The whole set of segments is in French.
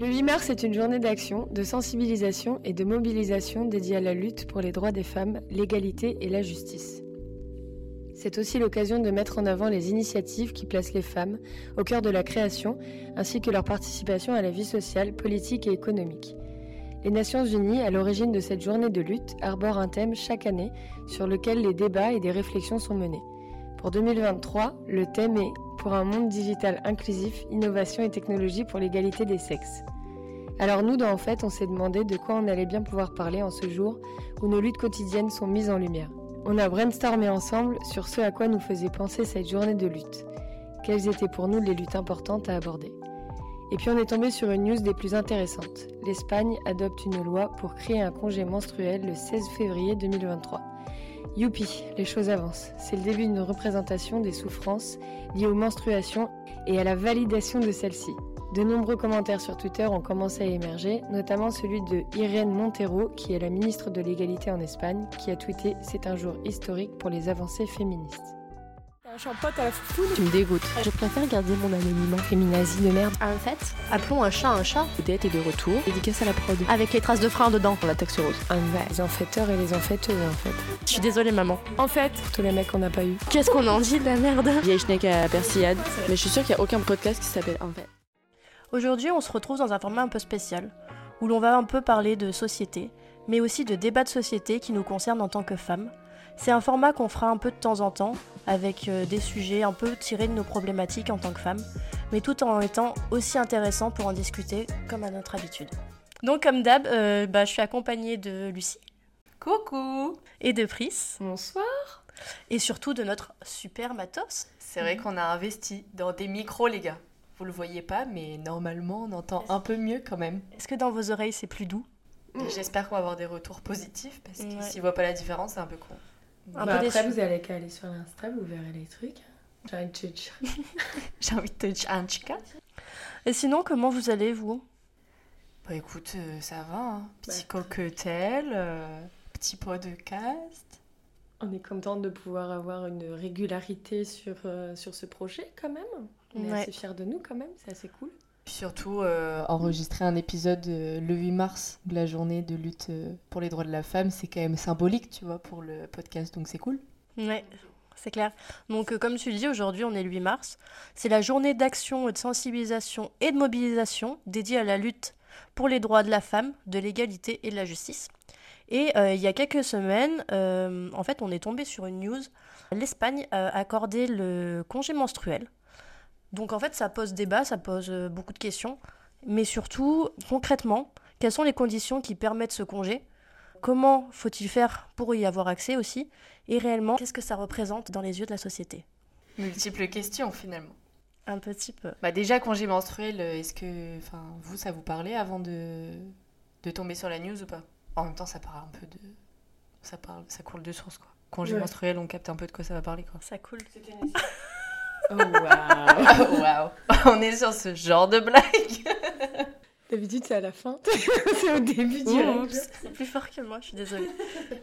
Le 8 mars est une journée d'action, de sensibilisation et de mobilisation dédiée à la lutte pour les droits des femmes, l'égalité et la justice. C'est aussi l'occasion de mettre en avant les initiatives qui placent les femmes au cœur de la création, ainsi que leur participation à la vie sociale, politique et économique. Les Nations Unies, à l'origine de cette journée de lutte, arborent un thème chaque année sur lequel les débats et des réflexions sont menés. Pour 2023, le thème est Pour un monde digital inclusif, innovation et technologie pour l'égalité des sexes. Alors nous, dans En fait, on s'est demandé de quoi on allait bien pouvoir parler en ce jour où nos luttes quotidiennes sont mises en lumière. On a brainstormé ensemble sur ce à quoi nous faisait penser cette journée de lutte. Quelles étaient pour nous les luttes importantes à aborder? Et puis on est tombé sur une news des plus intéressantes. L'Espagne adopte une loi pour créer un congé menstruel le 16 février 2023. Youpi, les choses avancent. C'est le début d'une représentation des souffrances liées aux menstruations et à la validation de celles-ci. De nombreux commentaires sur Twitter ont commencé à émerger, notamment celui de Irene Montero, qui est la ministre de l'égalité en Espagne, qui a tweeté C'est un jour historique pour les avancées féministes. Je suis un pote à la foufoune. Tu me dégoûtes. Je préfère garder mon anonymat. Féminazie de merde. En fait, appelons un chat un chat. Odette est de retour. Dédicace à la prod. Avec les traces de frein dedans. La taxe rose. Les enfaiteurs et les enfaiteuses, en fait. Je suis désolée, maman. En fait, Tous les mecs qu'on n'a pas eu. Qu'est-ce qu'on en dit de la merde? Vieille schneck à persillade. Mais je suis sûre qu'il n'y a aucun podcast qui s'appelle En fait. Aujourd'hui, on se retrouve dans un format un peu spécial, où l'on va un peu parler de société, mais aussi de débats de société qui nous concernent en tant que femmes. C'est un format qu'on fera un peu de temps en temps, avec euh, des sujets un peu tirés de nos problématiques en tant que femmes, mais tout en étant aussi intéressant pour en discuter comme à notre habitude. Donc comme d'hab, euh, bah, je suis accompagnée de Lucie Coucou et de Pris, Bonsoir et surtout de notre super matos. C'est vrai qu'on a investi dans des micros, les gars. Vous le voyez pas, mais normalement, on entend un peu mieux quand même. Est-ce que dans vos oreilles c'est plus doux? J'espère qu'on va avoir des retours positifs, parce que Ouais. s'ils voient pas la différence, c'est un peu con. Un Bah, peu après, déçu. vous allez qu'à aller sur l'Insta, vous verrez les trucs. J'ai envie de te dire. J'ai envie de te dire un chica. Et sinon, comment vous allez vous? Bah écoute, euh, ça va, hein. Petit Bah, cocktail, euh, petit podcast. On est contente de pouvoir avoir une régularité sur, euh, sur ce projet quand même. On est Ouais. assez fiers de nous quand même, c'est assez cool. Puis surtout, euh, enregistrer un épisode euh, le 8 mars de la journée de lutte euh, pour les droits de la femme, c'est quand même symbolique, tu vois, pour le podcast, donc c'est cool. Ouais, c'est clair. Donc, comme tu le dis, aujourd'hui, on est le 8 mars. C'est la journée d'action de sensibilisation et de mobilisation dédiée à la lutte pour les droits de la femme, de l'égalité et de la justice. Et il y a quelques semaines, en fait, on est tombé sur une news. L'Espagne a accordé le congé menstruel. Donc, en fait, ça pose débat, ça pose euh, beaucoup de questions. Mais surtout, concrètement, quelles sont les conditions qui permettent ce congé? Comment faut-il faire pour y avoir accès aussi? Et réellement, qu'est-ce que ça représente dans les yeux de la société? Multiples questions finalement. Un petit peu. Bah déjà, congé menstruel, euh, est-ce que, enfin, vous, ça vous parlait avant de, de tomber sur la news ou pas? En même temps, ça parle un peu de, ça parle, ça coule de source quoi. Congé Ouais. menstruel, on capte un peu de quoi ça va parler quoi. Ça coule. Oh waouh Waouh, on est sur ce genre de blague. D'habitude, c'est à la fin. c'est au début du Oups. Plus fort que moi, je suis désolée.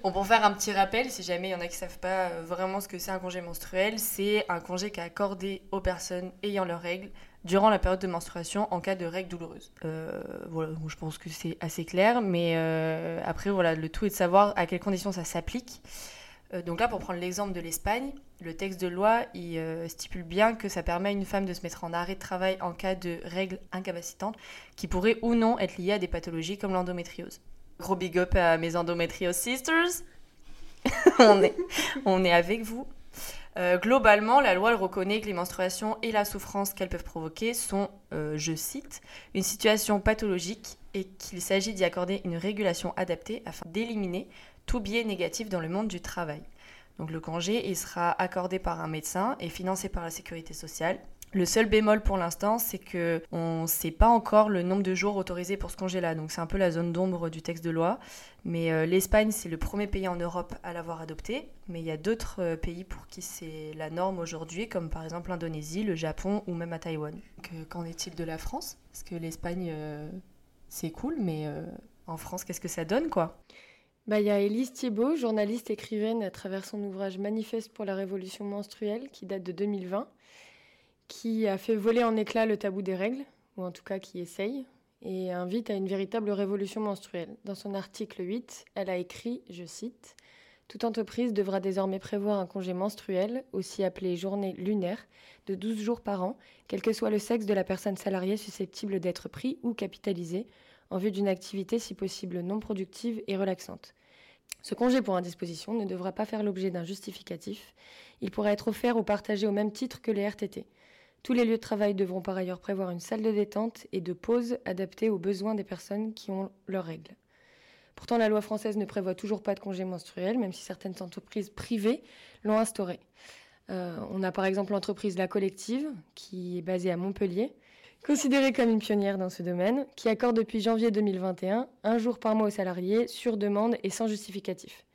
Bon, pour faire un petit rappel, si jamais il y en a qui savent pas euh, vraiment ce que c'est un congé menstruel, c'est un congé qui est accordé aux personnes ayant leurs règles durant la période de menstruation en cas de règles douloureuses. Euh, voilà, donc je pense que c'est assez clair, mais euh, après, voilà, le tout est de savoir à quelles conditions ça s'applique. Euh, donc là, pour prendre l'exemple de l'Espagne, le texte de loi euh, stipule bien que ça permet à une femme de se mettre en arrêt de travail en cas de règles incapacitantes qui pourraient ou non être liées à des pathologies comme l'endométriose. Gros big up à mes endométriose sisters. on, est, on est avec vous. Euh, globalement, la loi reconnaît que les menstruations et la souffrance qu'elles peuvent provoquer sont, je cite, une situation pathologique et qu'il s'agit d'y accorder une régulation adaptée afin d'éliminer tout biais négatif dans le monde du travail. Donc le congé, il sera accordé par un médecin et financé par la sécurité sociale. Le seul bémol pour l'instant, c'est que on ne sait pas encore le nombre de jours autorisés pour ce congé-là. Donc c'est un peu la zone d'ombre du texte de loi. Mais euh, l'Espagne, c'est le premier pays en Europe à l'avoir adopté. Mais il y a d'autres euh, pays pour qui c'est la norme aujourd'hui, comme par exemple l'Indonésie, le Japon ou même à Taïwan. Qu'en est-il de la France? Parce que l'Espagne, euh, c'est cool, mais en France, qu'est-ce que ça donne, quoi? Bah, il y a Élise Thiebaud, journaliste écrivaine à travers son ouvrage Manifeste pour la révolution menstruelle, qui date de 2020, qui a fait voler en éclats le tabou des règles, ou en tout cas qui essaye. et invite à une véritable révolution menstruelle. Dans son article 8, elle a écrit, je cite, toute entreprise devra désormais prévoir un congé menstruel, aussi appelé journée lunaire, de 12 jours par an, quel que soit le sexe de la personne salariée susceptible d'être pris ou capitalisée, en vue d'une activité si possible non productive et relaxante. Ce congé pour indisposition ne devra pas faire l'objet d'un justificatif. Il pourra être offert ou partagé au même titre que les RTT. Tous les lieux de travail devront par ailleurs prévoir une salle de détente et de pause adaptée aux besoins des personnes qui ont leurs règles. Pourtant, la loi française ne prévoit toujours pas de congé menstruel, même si certaines entreprises privées l'ont instauré. Euh, on a par exemple l'entreprise La Collective, qui est basée à Montpellier, considérée comme une pionnière dans ce domaine, qui accorde depuis janvier 2021 un jour par mois aux salariés, sur demande et sans justificatif.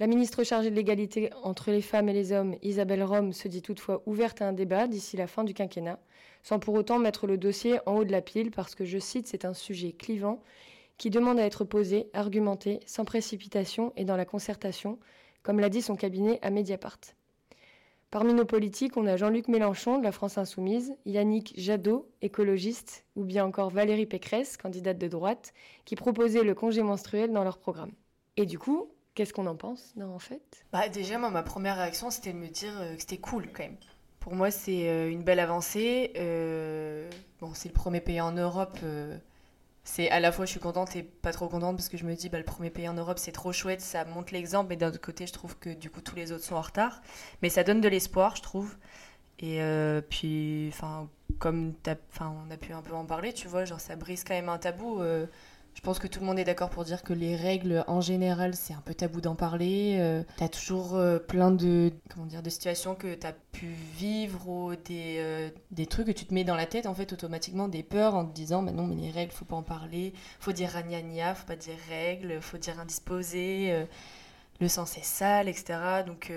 La ministre chargée de l'égalité entre les femmes et les hommes, Isabelle Rome, se dit toutefois ouverte à un débat d'ici la fin du quinquennat, sans pour autant mettre le dossier en haut de la pile, parce que, je cite, c'est un sujet clivant qui demande à être posé, argumenté, sans précipitation et dans la concertation, comme l'a dit son cabinet à Mediapart. Parmi nos politiques, on a Jean-Luc Mélenchon de la France Insoumise, Yannick Jadot, écologiste, ou bien encore Valérie Pécresse, candidate de droite, qui proposaient le congé menstruel dans leur programme. Et du coup, qu'est-ce qu'on en pense, en fait? Bah déjà, moi, ma première réaction, c'était de me dire euh, que c'était cool quand même. Pour moi, c'est euh, une belle avancée. Euh, c'est le premier pays en Europe c'est à la fois je suis contente et pas trop contente parce que je me dis bah, le premier pays en Europe c'est trop chouette, ça montre l'exemple, mais d'un autre côté je trouve que du coup tous les autres sont en retard. Mais ça donne de l'espoir, je trouve. Et euh, puis, comme on a pu un peu en parler, tu vois, genre ça brise quand même un tabou. Euh, je pense que tout le monde est d'accord pour dire que les règles, en général, c'est un peu tabou d'en parler. Euh, t'as toujours euh, plein de, comment dire, de situations que t'as pu vivre ou des, euh, des trucs que tu te mets dans la tête, en fait, automatiquement, des peurs en te disant, bah non, mais les règles, faut pas en parler. Faut dire ragnagna, faut pas dire règles, faut dire indisposé. le sens est sale, etc. Donc,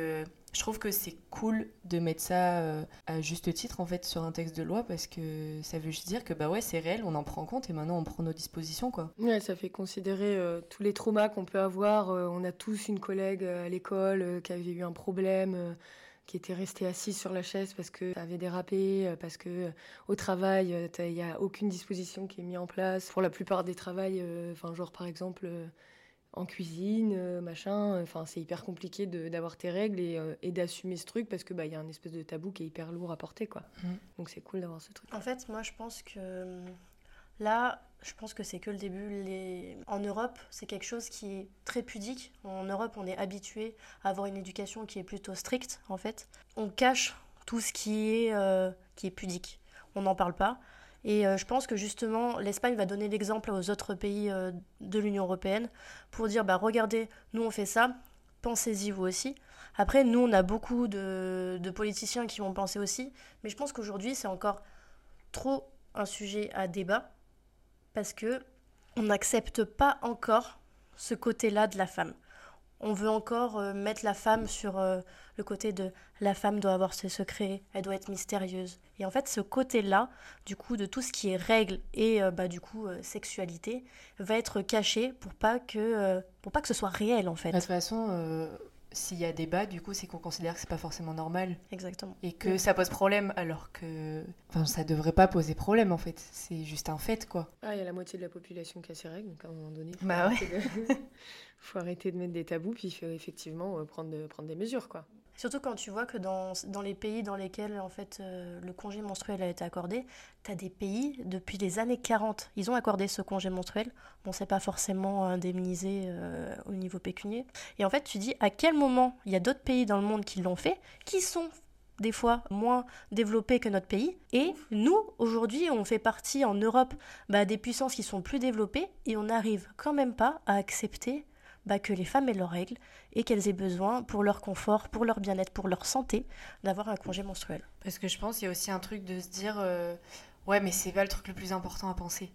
je trouve que c'est cool de mettre ça euh, à juste titre en fait sur un texte de loi parce que ça veut juste dire que bah ouais c'est réel, on en prend en compte et maintenant on prend nos dispositions quoi. Ouais, ça fait considérer euh, tous les traumas qu'on peut avoir. Euh, on a tous une collègue à l'école qui avait eu un problème qui était restée assise sur la chaise parce que ça avait dérapé, parce que au travail, il n'y a aucune disposition qui est mise en place. Pour la plupart des travails, enfin genre par exemple en cuisine, euh, machin. Enfin, c'est hyper compliqué d'avoir tes règles euh, et, d'assumer ce truc parce que bah il y a un espèce de tabou qui est hyper lourd à porter quoi. Mm. Donc c'est cool d'avoir ce truc. En fait, moi je pense que là, je pense que c'est que le début. Les... En Europe, c'est quelque chose qui est très pudique. En Europe, on est habitué à avoir une éducation qui est plutôt stricte en fait. On cache tout ce qui est euh, qui est pudique. On n'en parle pas. Et euh, je pense que justement, l'Espagne va donner l'exemple aux autres pays euh, de l'Union européenne pour dire, bah regardez, nous on fait ça, pensez-y vous aussi. Après, nous on a beaucoup de, politiciens qui vont penser aussi, mais je pense qu'aujourd'hui c'est encore trop un sujet à débat parce que on n'accepte pas encore ce côté-là de la femme on veut encore euh, mettre la femme sur euh, le côté de la femme doit avoir ses secrets, elle doit être mystérieuse. Et en fait, ce côté-là, du coup, de tout ce qui est règles et euh, bah, du coup sexualité, va être caché pour pas que pour pas que ce soit réel en fait. De toute façon, s'il y a débat, du coup, c'est qu'on considère que c'est pas forcément normal. Exactement. Et que ça pose problème, alors que. Enfin, ça devrait pas poser problème, en fait. C'est juste un fait, quoi. Ah, il y a la moitié de la population qui a ses règles, donc à un moment donné. Bah ouais. faut arrêter de mettre des tabous, puis il faut effectivement euh, prendre, de, prendre des mesures, quoi. Surtout quand tu vois que dans, les pays dans lesquels en fait euh, le congé menstruel a été accordé, tu as des pays depuis les années 40, ils ont accordé ce congé menstruel. Bon, c'est pas forcément indemnisé euh, au niveau pécunier. Et en fait, tu dis à quel moment il y a d'autres pays dans le monde qui l'ont fait, qui sont des fois moins développés que notre pays. Et nous, aujourd'hui, on fait partie en Europe bah, des puissances qui sont plus développées et on n'arrive quand même pas à accepter bah, que les femmes aient leurs règles et qu'elles aient besoin pour leur confort, pour leur bien-être, pour leur santé, d'avoir un congé menstruel. Parce que je pense qu'il y a aussi un truc de se dire euh, ouais mais c'est pas le truc le plus important à penser,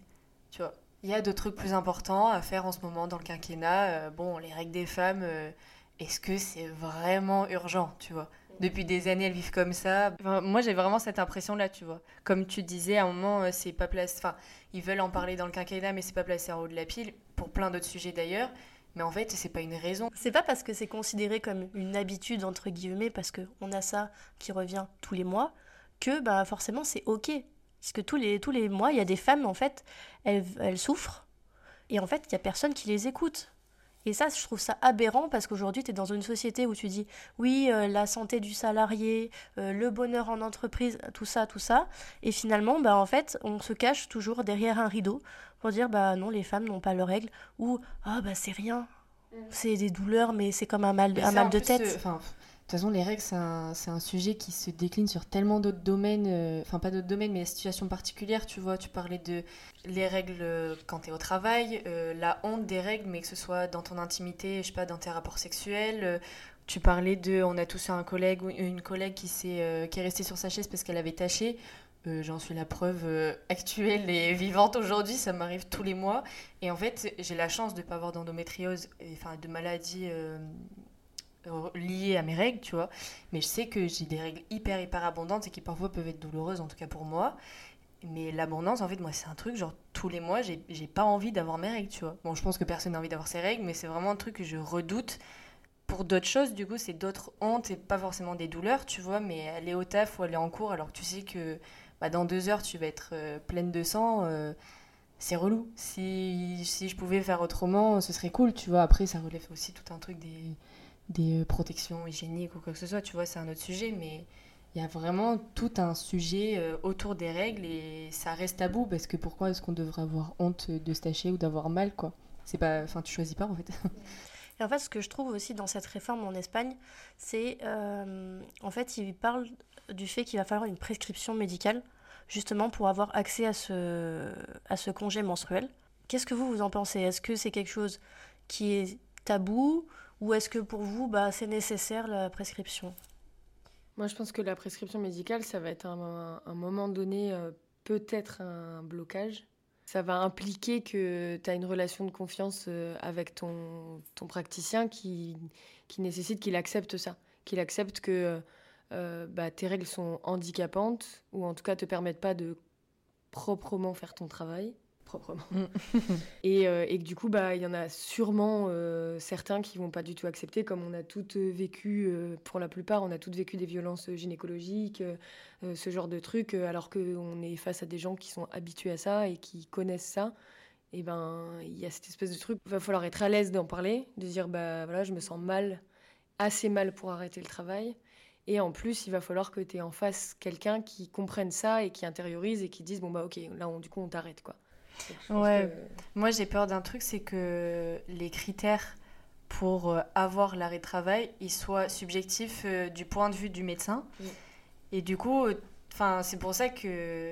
tu vois. Il y a d'autres trucs plus importants à faire en ce moment dans le quinquennat. Euh, bon, les règles des femmes, euh, est-ce que c'est vraiment urgent, tu vois? Depuis des années, elles vivent comme ça. moi, j'ai vraiment cette impression-là, tu vois. Comme tu disais, à un moment, c'est pas place. Enfin, ils veulent en parler dans le quinquennat, mais c'est pas placé en haut de la pile, pour plein d'autres sujets d'ailleurs. Mais en fait, c'est pas une raison. C'est pas parce que c'est considéré comme une habitude, entre guillemets, parce qu'on a ça qui revient tous les mois, que bah, forcément c'est ok. Parce que tous les, tous les mois, il y a des femmes, en fait, elles, elles souffrent. Et en fait, il n'y a personne qui les écoute. Et ça, je trouve ça aberrant parce qu'aujourd'hui, tu es dans une société où tu dis oui, euh, la santé du salarié, euh, le bonheur en entreprise, tout ça, tout ça. Et finalement, bah, en fait, on se cache toujours derrière un rideau pour dire bah non, les femmes n'ont pas leurs règles ou ah bah c'est rien, c'est des douleurs, mais c'est comme un mal, un mal de tête. euh, enfin, toute façon, les règles, c'est un, un sujet qui se décline sur tellement d'autres domaines, euh, enfin pas d'autres domaines, mais la situation particulière, tu vois, tu parlais de les règles euh, quand tu es au travail, euh, la honte des règles, mais que ce soit dans ton intimité, je sais pas, dans tes rapports sexuels. tu parlais de, on a tous eu un collègue ou une collègue qui, euh, qui est restée sur sa chaise parce qu'elle avait taché. J'en suis la preuve actuelle et vivante aujourd'hui, ça m'arrive tous les mois. Et en fait, j'ai la chance de ne pas avoir d'endométriose, enfin de maladie liées à mes règles, tu vois. Mais je sais que j'ai des règles hyper, hyper abondantes et qui parfois peuvent être douloureuses, en tout cas pour moi. Mais l'abondance, en fait, moi, c'est un truc, genre, tous les mois, j'ai j'ai pas envie d'avoir mes règles, tu vois. Bon, je pense que personne n'a envie d'avoir ses règles, mais c'est vraiment un truc que je redoute. Pour d'autres choses, du coup, c'est d'autres hontes et pas forcément des douleurs, tu vois, mais aller au taf ou aller en cours alors que tu sais que bah, dans deux heures, tu vas être euh, pleine de sang, euh, c'est relou. Si, si je pouvais faire autrement, ce serait cool, tu vois. Après, ça relève aussi tout un truc des, des euh, protections hygiéniques ou quoi que ce soit, tu vois, c'est un autre sujet, mais il y a vraiment tout un sujet euh, autour des règles et ça reste tabou parce que pourquoi est-ce qu'on devrait avoir honte de se tacher ou d'avoir mal, quoi? C'est pas... Enfin, tu choisis pas, en fait. Et en fait, ce que je trouve aussi dans cette réforme en Espagne, c'est euh, en fait, il parle du fait qu'il va falloir une prescription médicale justement pour avoir accès à ce, à ce congé menstruel. Qu'est-ce que vous, vous en pensez? Est-ce que c'est quelque chose qui est tabou ou est-ce que pour vous, bah, c'est nécessaire la prescription? Moi, je pense que la prescription médicale, ça va être un, un moment donné euh, peut-être un blocage. Ça va impliquer que tu as une relation de confiance euh, avec ton, praticien qui, qui nécessite qu'il accepte ça, qu'il accepte que euh, bah, tes règles sont handicapantes ou en tout cas te permettent pas de proprement faire ton travail. Euh, et que du coup, bah, il y en a sûrement euh, certains qui vont pas du tout accepter, comme on a toutes vécu, euh, pour la plupart, on a toutes vécu des violences gynécologiques, ce genre de trucs, alors qu'on est face à des gens qui sont habitués à ça et qui connaissent ça. Et ben, il y a cette espèce de truc, il va falloir être à l'aise d'en parler, de dire, bah voilà, je me sens mal, assez mal pour arrêter le travail. Et en plus, il va falloir que tu aies en face quelqu'un qui comprenne ça et qui intériorise et qui dise, bon bah ok, là, on- du coup, on t'arrête, quoi. Ouais. que- Moi, j'ai peur d'un truc, c'est que les critères pour euh, avoir l'arrêt de travail, ils soient subjectifs euh, du point de vue du médecin. Et du coup, enfin, c'est pour ça que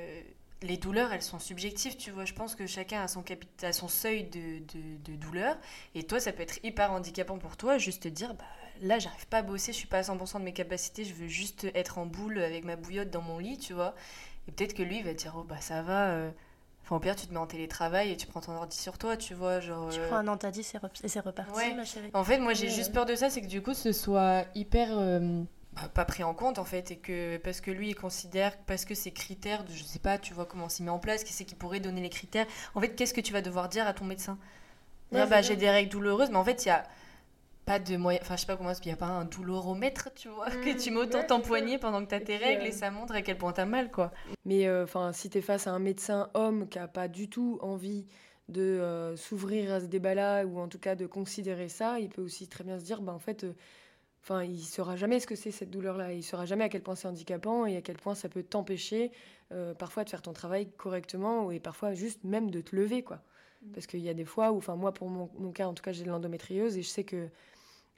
les douleurs, elles sont subjectives, tu vois. Je pense que chacun a son, a son seuil de, de, de douleur. Et toi, ça peut être hyper handicapant pour toi, juste te dire, bah, là, j'arrive pas à bosser, je suis pas à 100% de mes capacités, je veux juste être en boule avec ma bouillotte dans mon lit, tu vois. Et peut-être que lui, il va te dire, oh, bah, ça va. euh, Enfin, au pire, tu te mets en télétravail et tu prends ton ordi sur toi, tu vois. Genre, Tu euh, prends un Antadis et, rep- et c'est reparti, Ouais. ma chérie. En fait, moi, j'ai juste ouais. peur de ça, c'est que du coup, ce soit hyper. euh, bah, pas pris en compte, en fait, et que parce que lui, il considère, parce que ces critères, de, je sais pas, tu vois comment c'est mis en place, qui c'est qui pourrait donner les critères. En fait, qu'est-ce que tu vas devoir dire à ton médecin? Ouais, bah, c'est j'ai des règles douloureuses, mais en fait, il y a pas de moyen. Enfin, je sais pas comment il n'y a pas un douloromètre, tu vois, que tu ça. poignet pendant que tu as tes règles euh, et ça montre à quel point t'as mal, quoi. Mais euh, enfin, si tu es face à un médecin homme qui a pas du tout envie de euh, s'ouvrir à ce débat-là ou en tout cas de considérer ça, il peut aussi très bien se dire, bah, en fait, euh, enfin, il saura jamais ce que c'est cette douleur-là. Il saura jamais à quel point c'est handicapant et à quel point ça peut t'empêcher euh, parfois de faire ton travail correctement et parfois juste même de te lever, quoi. Parce qu'il y a des fois où, enfin, moi, pour mon, mon cas, en tout cas, j'ai de l'endométriose et je sais que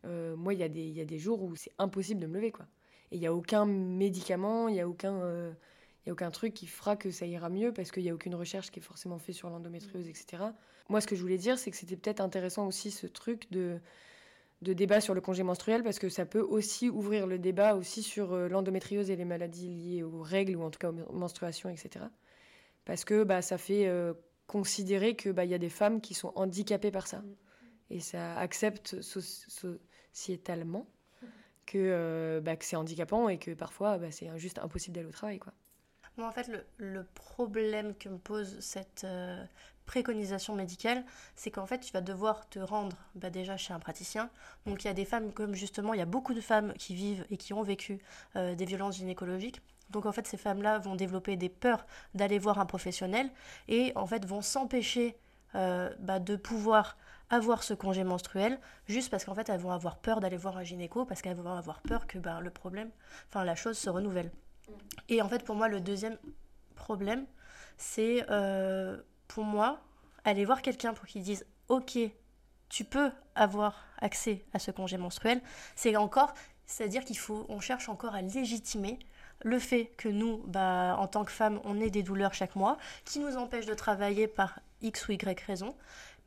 euh, moi, il y, a des- il y a des jours où c'est impossible de me lever, quoi. Et il n'y a aucun médicament, il n'y a aucun. euh, a aucun truc qui fera que ça ira mieux parce qu'il n'y a aucune recherche qui est forcément faite sur l'endométriose, etc. Moi, ce que je voulais dire, c'est que c'était peut-être intéressant aussi ce truc de, de débat sur le congé menstruel parce que ça peut aussi ouvrir le débat aussi sur euh, l'endométriose et les maladies liées aux règles ou en tout cas aux menstruations, etc. Parce que bah, ça fait euh, considérer qu'il bah, y a des femmes qui sont handicapées par ça. Et ça accepte so- sociétalement que, euh, bah, que c'est handicapant et que parfois bah, c'est juste impossible d'aller au travail. Quoi. En fait, le, le problème que me pose cette euh, préconisation médicale, c'est qu'en fait, tu vas devoir te rendre bah, déjà chez un praticien. Donc, il y a des femmes, comme justement, il y a beaucoup de femmes qui vivent et qui ont vécu euh, des violences gynécologiques. Donc en fait, ces femmes-là vont développer des peurs d'aller voir un professionnel et en fait vont s'empêcher euh, bah, de pouvoir avoir ce congé menstruel juste parce qu'en fait elles vont avoir peur d'aller voir un gynéco parce qu'elles vont avoir peur que bah, le problème, enfin la chose se renouvelle. Et en fait pour moi le deuxième problème c'est euh, pour moi aller voir quelqu'un pour qu'il dise ok tu peux avoir accès à ce congé menstruel, c'est encore, c'est-à-dire qu'il faut, on cherche encore à légitimer le fait que nous, bah, en tant que femmes, on ait des douleurs chaque mois, qui nous empêchent de travailler par X ou Y raison,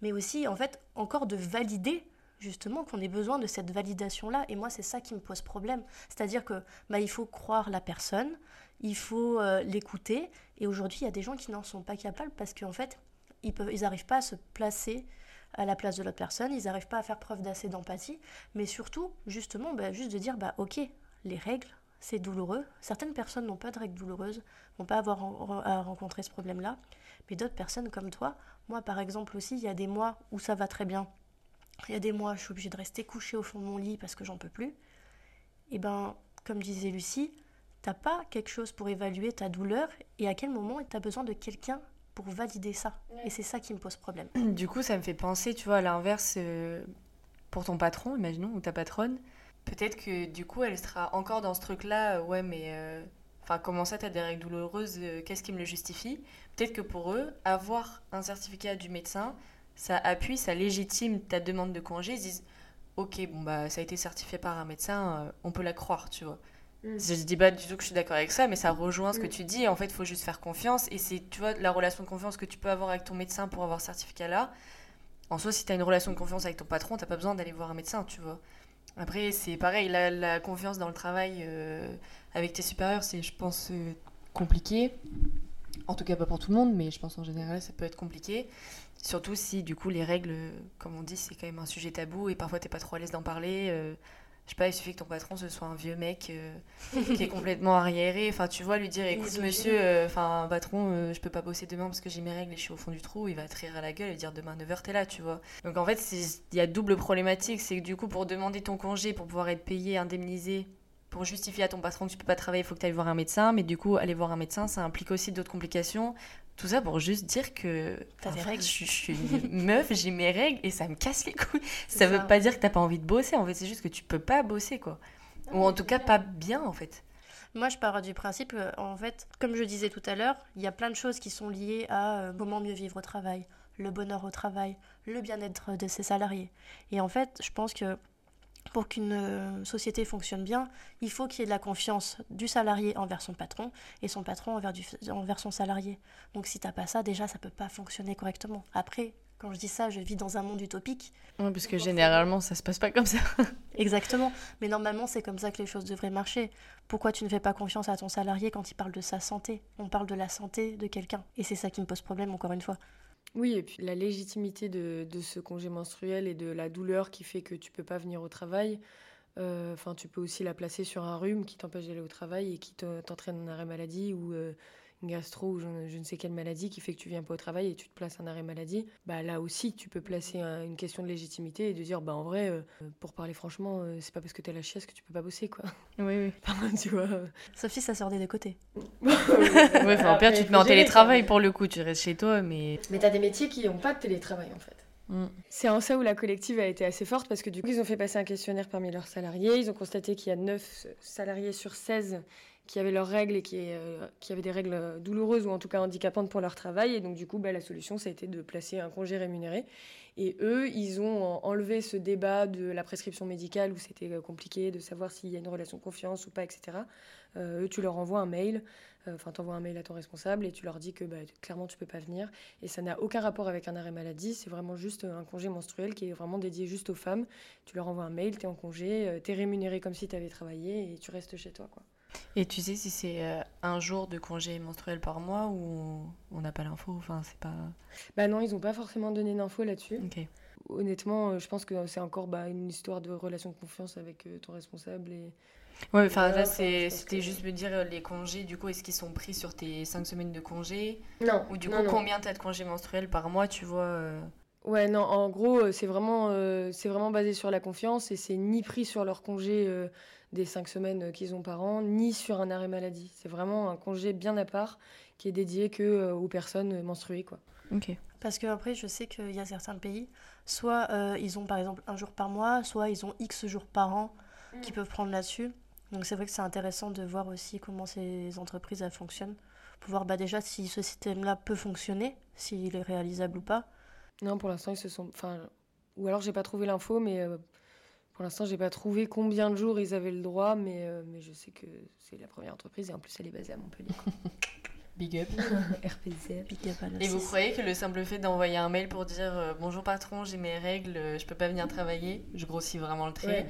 mais aussi, en fait, encore de valider justement qu'on ait besoin de cette validation-là. Et moi, c'est ça qui me pose problème. C'est-à-dire que bah, il faut croire la personne, il faut euh, l'écouter. Et aujourd'hui, il y a des gens qui n'en sont pas capables parce qu'en fait, ils n'arrivent ils pas à se placer à la place de l'autre personne, ils n'arrivent pas à faire preuve d'assez d'empathie, mais surtout, justement, bah, juste de dire, bah ok, les règles, c'est douloureux. Certaines personnes n'ont pas de règles douloureuses, vont pas avoir à rencontrer ce problème-là, mais d'autres personnes comme toi, moi par exemple aussi, il y a des mois où ça va très bien, il y a des mois je suis obligée de rester couchée au fond de mon lit parce que j'en peux plus. Et ben, comme disait Lucie, t'as pas quelque chose pour évaluer ta douleur et à quel moment tu as besoin de quelqu'un pour valider ça. Et c'est ça qui me pose problème. Du coup, ça me fait penser, tu vois, à l'inverse, euh, pour ton patron, imaginons, ou ta patronne. Peut-être que du coup, elle sera encore dans ce truc-là, euh, ouais, mais. Euh, enfin, comment ça, t'as des règles douloureuses Qu'est-ce qui me le justifie? Peut-être que pour eux, avoir un certificat du médecin, ça appuie, ça légitime ta demande de congé. Ils disent, ok, bon, bah, ça a été certifié par un médecin, on peut la croire, tu vois. Mm. Je dis pas du tout que je suis d'accord avec ça, mais ça rejoint ce que mm. tu dis. En fait, il faut juste faire confiance. Et c'est, tu vois, la relation de confiance que tu peux avoir avec ton médecin pour avoir ce certificat-là. En soi, si tu as une relation de confiance avec ton patron, t'as pas besoin d'aller voir un médecin, tu vois. Après, c'est pareil, la, la, confiance dans le travail euh, avec tes supérieurs, c'est, je pense, euh, compliqué. En tout cas, pas pour tout le monde, mais je pense en général, ça peut être compliqué. Surtout si, du coup, les règles, comme on dit, c'est quand même un sujet tabou et parfois t'es pas trop à l'aise d'en parler. Euh, je sais pas, il suffit que ton patron ce soit un vieux mec euh, qui est complètement arriéré. Enfin, tu vois, lui dire écoute, monsieur, euh, enfin, patron, euh, je peux pas bosser demain parce que j'ai mes règles et je suis au fond du trou. Il va te rire à la gueule et dire demain 9h, t'es là, tu vois. Donc en fait, il y a double problématique. C'est que du coup, pour demander ton congé, pour pouvoir être payé, indemnisé, pour justifier à ton patron que tu peux pas travailler, il faut que tu ailles voir un médecin. Mais du coup, aller voir un médecin, ça implique aussi d'autres complications. Tout ça pour juste dire que règles. Je, suis une meuf, j'ai mes règles et ça me casse les couilles. Ça, veut pas dire que t'as pas envie de bosser, en fait, c'est juste que tu peux pas bosser, quoi. Ou en tout cas, pas bien, en fait. Moi, je pars du principe, en fait, comme je disais tout à l'heure, il y a plein de choses qui sont liées à euh, comment mieux vivre au travail, le bonheur au travail, le bien-être de ses salariés. Et en fait, je pense que pour qu'une euh, société fonctionne bien, il faut qu'il y ait de la confiance du salarié envers son patron et son patron envers, du, envers son salarié. Donc si t'as pas ça, déjà, ça peut pas fonctionner correctement. Après, quand je dis ça, je vis dans un monde utopique. Oui, parce que généralement, ça se passe pas comme ça. Exactement. Mais normalement, c'est comme ça que les choses devraient marcher. Pourquoi tu ne fais pas confiance à ton salarié quand il parle de sa santé? On parle de la santé de quelqu'un. Et c'est ça qui me pose problème, encore une fois. Oui, et puis la légitimité de, ce congé menstruel et de la douleur qui fait que tu peux pas venir au travail. Euh, enfin, tu peux aussi la placer sur un rhume qui t'empêche d'aller au travail et qui t'entraîne en arrêt maladie ou euh, une gastro ou je, ne sais quelle maladie qui fait que tu viens pas au travail et tu te places un arrêt maladie, bah là aussi tu peux placer une question de légitimité et de dire bah en vrai, euh, pour parler franchement, euh, c'est pas parce que t'as la chiasse que tu peux pas bosser quoi. Oui, oui. tu vois. Si ça sort des deux côtés. oui, enfin, pire, tu te mets en télétravail pour le coup, tu restes chez toi, mais. Mais t'as des métiers qui n'ont pas de télétravail en fait. Mm. C'est en ça où la collective a été assez forte parce que du coup, ils ont fait passer un questionnaire parmi leurs salariés. Ils ont constaté qu'il y a 9 salariés sur 16 qui avaient leurs règles et qui, euh, qui, avaient des règles douloureuses ou en tout cas handicapantes pour leur travail. Et donc, du coup, bah, la solution, ça a été de placer un congé rémunéré. Et eux, ils ont enlevé ce débat de la prescription médicale où c'était euh, compliqué de savoir s'il y a une relation de confiance ou pas, etc. Euh, eux, tu leur envoies un mail, enfin, tu envoies un mail à ton responsable et tu leur dis que bah, clairement, tu peux pas venir. Et ça n'a aucun rapport avec un arrêt maladie, c'est vraiment juste un congé menstruel qui est vraiment dédié juste aux femmes. Tu leur envoies un mail, tu es en congé, tu es rémunéré comme si tu avais travaillé et tu restes chez toi. quoi. Et tu sais si c'est euh, un jour de congé menstruel par mois ou on n'a pas l'info Enfin, c'est pas. Bah non, ils n'ont pas forcément donné d'infos là-dessus. Honnêtement, euh, je pense que c'est encore bah, une histoire de relation de confiance avec euh, ton responsable et. Ouais, enfin là, c'était juste me dire les congés, du coup, est-ce qu'ils sont pris sur tes 5 semaines de congé Non. Ou du coup, combien tu as de congés menstruels par mois, tu vois Ouais, non, en gros, euh, c'est vraiment, euh, c'est vraiment basé sur la confiance et c'est ni pris sur leur congé euh, des cinq semaines euh, qu'ils ont par an, ni sur un arrêt maladie. C'est vraiment un congé bien à part qui est dédié que euh, aux personnes menstruées, quoi. Ok. Parce que après, je sais qu'il y a certains pays, soit euh, ils ont par exemple un jour par mois, soit ils ont X jours par an qui peuvent prendre là-dessus. Donc c'est vrai que c'est intéressant de voir aussi comment ces entreprises elles fonctionnent, pour voir bah, déjà si ce système-là peut fonctionner, s'il est réalisable ou pas. Non, pour l'instant, ils se sont. Enfin, ou alors j'ai pas trouvé l'info, mais euh, pour l'instant, j'ai pas trouvé combien de jours ils avaient le droit, mais, euh, mais je sais que c'est la première entreprise et en plus, elle est basée à Montpellier. Big up. RPZ. Big up à la Et vous croyez que le simple fait d'envoyer un mail pour dire euh, bonjour patron, j'ai mes règles, euh, je peux pas venir travailler, je grossis vraiment le trait.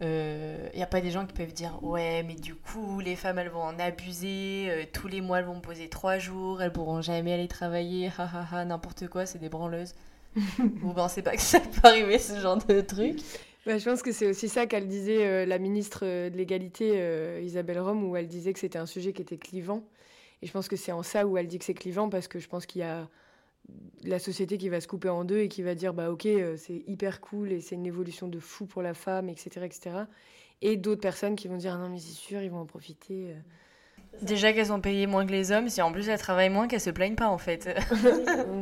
Ouais. Il n'y a pas des gens qui peuvent dire ouais mais du coup les femmes elles vont en abuser, euh, tous les mois elles vont me poser trois jours, elles pourront jamais aller travailler, ha ha ha, n'importe quoi, c'est des branleuses. vous pensez pas que ça peut arriver ce genre de truc? Bah, je pense que c'est aussi ça qu'elle disait euh, la ministre euh, de l'égalité euh, Isabelle Rome où elle disait que c'était un sujet qui était clivant et je pense que c'est en ça où elle dit que c'est clivant parce que je pense qu'il y a la société qui va se couper en deux et qui va dire bah ok c'est hyper cool et c'est une évolution de fou pour la femme etc etc et d'autres personnes qui vont dire Ah non mais c'est sûr ils vont en profiter. Déjà qu'elles sont payées moins que les hommes, si en plus elles travaillent moins, qu'elles se plaignent pas en fait. Euh,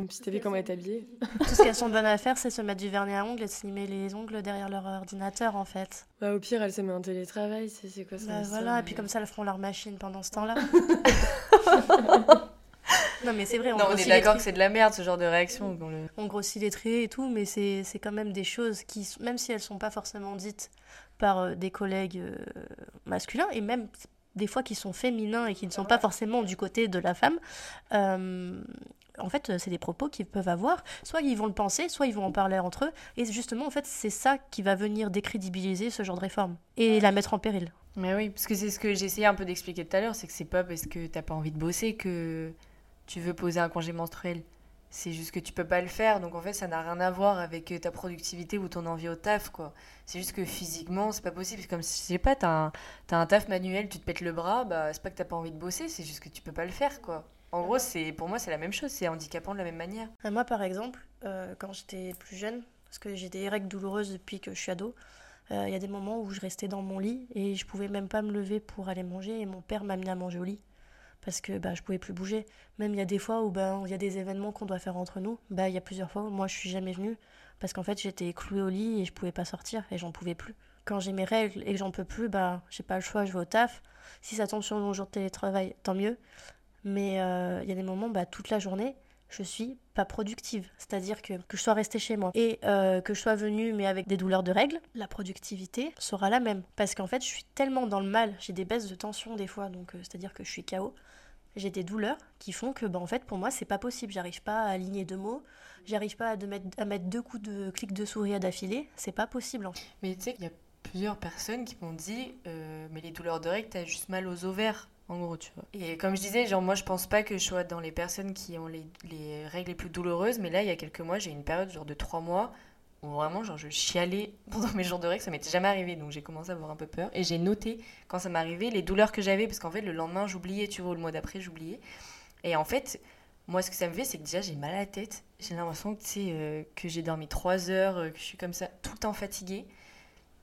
puis t'as vu comment elle est habillée Tout ce qu'elles sont bonnes à faire, c'est se mettre du vernis à ongles et de se limer les ongles derrière leur ordinateur en fait. bah, au pire elle se met en télétravail c'est quoi ça Bah, ça, voilà, et puis comme ça, elles feront leur machine pendant ce temps-là. non, mais c'est vrai, on, non, on est d'accord que c'est de la merde ce genre de réaction. le- on grossit les traits et tout, mais c'est c'est quand même des choses qui, même si elles sont pas forcément dites par euh, des collègues euh, masculins, et même des fois qui sont féminins et qui ne sont pas forcément du côté de la femme, euh, en fait, euh, c'est des propos qu'ils peuvent avoir. Soit ils vont le penser, soit ils vont en parler entre eux. Et justement, en fait, c'est ça qui va venir décrédibiliser ce genre de réforme et la mettre en péril. Mais oui, parce que c'est ce que j'essayais un peu d'expliquer tout à l'heure, c'est que c'est pas parce que t'as pas envie de bosser que tu veux poser un congé menstruel. C'est juste que tu peux pas le faire, donc en fait ça n'a rien à voir avec euh, ta productivité ou ton envie au taf, quoi. C'est juste que physiquement c'est pas possible. Comme si, je sais pas, t'as un, t'as un taf manuel, tu te pètes le bras, bah c'est pas que t'as pas envie de bosser, c'est juste que tu peux pas le faire, quoi. En gros, c'est pour moi c'est la même chose, c'est handicapant de la même manière. Euh, Moi, par exemple, euh, quand j'étais plus jeune, parce que j'ai des règles douloureuses depuis que je suis ado, il y a des moments où je restais dans mon lit et je pouvais même pas me lever pour aller manger et mon père m'amenait à manger au lit parce que bah, je pouvais plus bouger. Même il y a des fois où ben, il y a des événements qu'on doit faire entre nous, bah, il y a plusieurs fois où moi je suis jamais venue parce qu'en fait j'étais clouée au lit et je pouvais pas sortir et j'en pouvais plus. Quand j'ai mes règles et que j'en peux plus, bah, j'ai pas le choix, je vais au taf. Si ça tombe sur mon jour de télétravail, tant mieux. Mais euh, il y a des moments, bah, toute la journée, je suis pas productive. C'est-à-dire que, que je sois restée chez moi et euh, que je sois venue mais avec des douleurs de règles, la productivité sera la même. Parce qu'en fait, je suis tellement dans le mal, j'ai des baisses de tension des fois, donc euh, c'est-à-dire que je suis KO. J'ai des douleurs qui font que, bah, en fait, pour moi, c'est pas possible. J'arrive pas à aligner deux mots, j'arrive pas à, de mettre, à mettre deux coups de clic de souris à d'affilée. C'est pas possible. fait. Mais tu sais qu'il y a plusieurs personnes qui m'ont dit euh, mais les douleurs de règles t'as juste mal aux ovaires en gros tu vois et comme je disais genre moi je pense pas que je sois dans les personnes qui ont les, les règles les plus douloureuses mais là il y a quelques mois j'ai une période genre de trois mois où vraiment genre je chialais pendant mes jours de règles ça m'était jamais arrivé donc j'ai commencé à avoir un peu peur et j'ai noté quand ça m'arrivait les douleurs que j'avais parce qu'en fait le lendemain j'oubliais tu vois le mois d'après j'oubliais et en fait moi, ce que ça me fait, c'est que déjà, j'ai mal à la tête. J'ai l'impression que, euh, que j'ai dormi 3 heures, euh, que je suis comme ça, tout le temps fatiguée.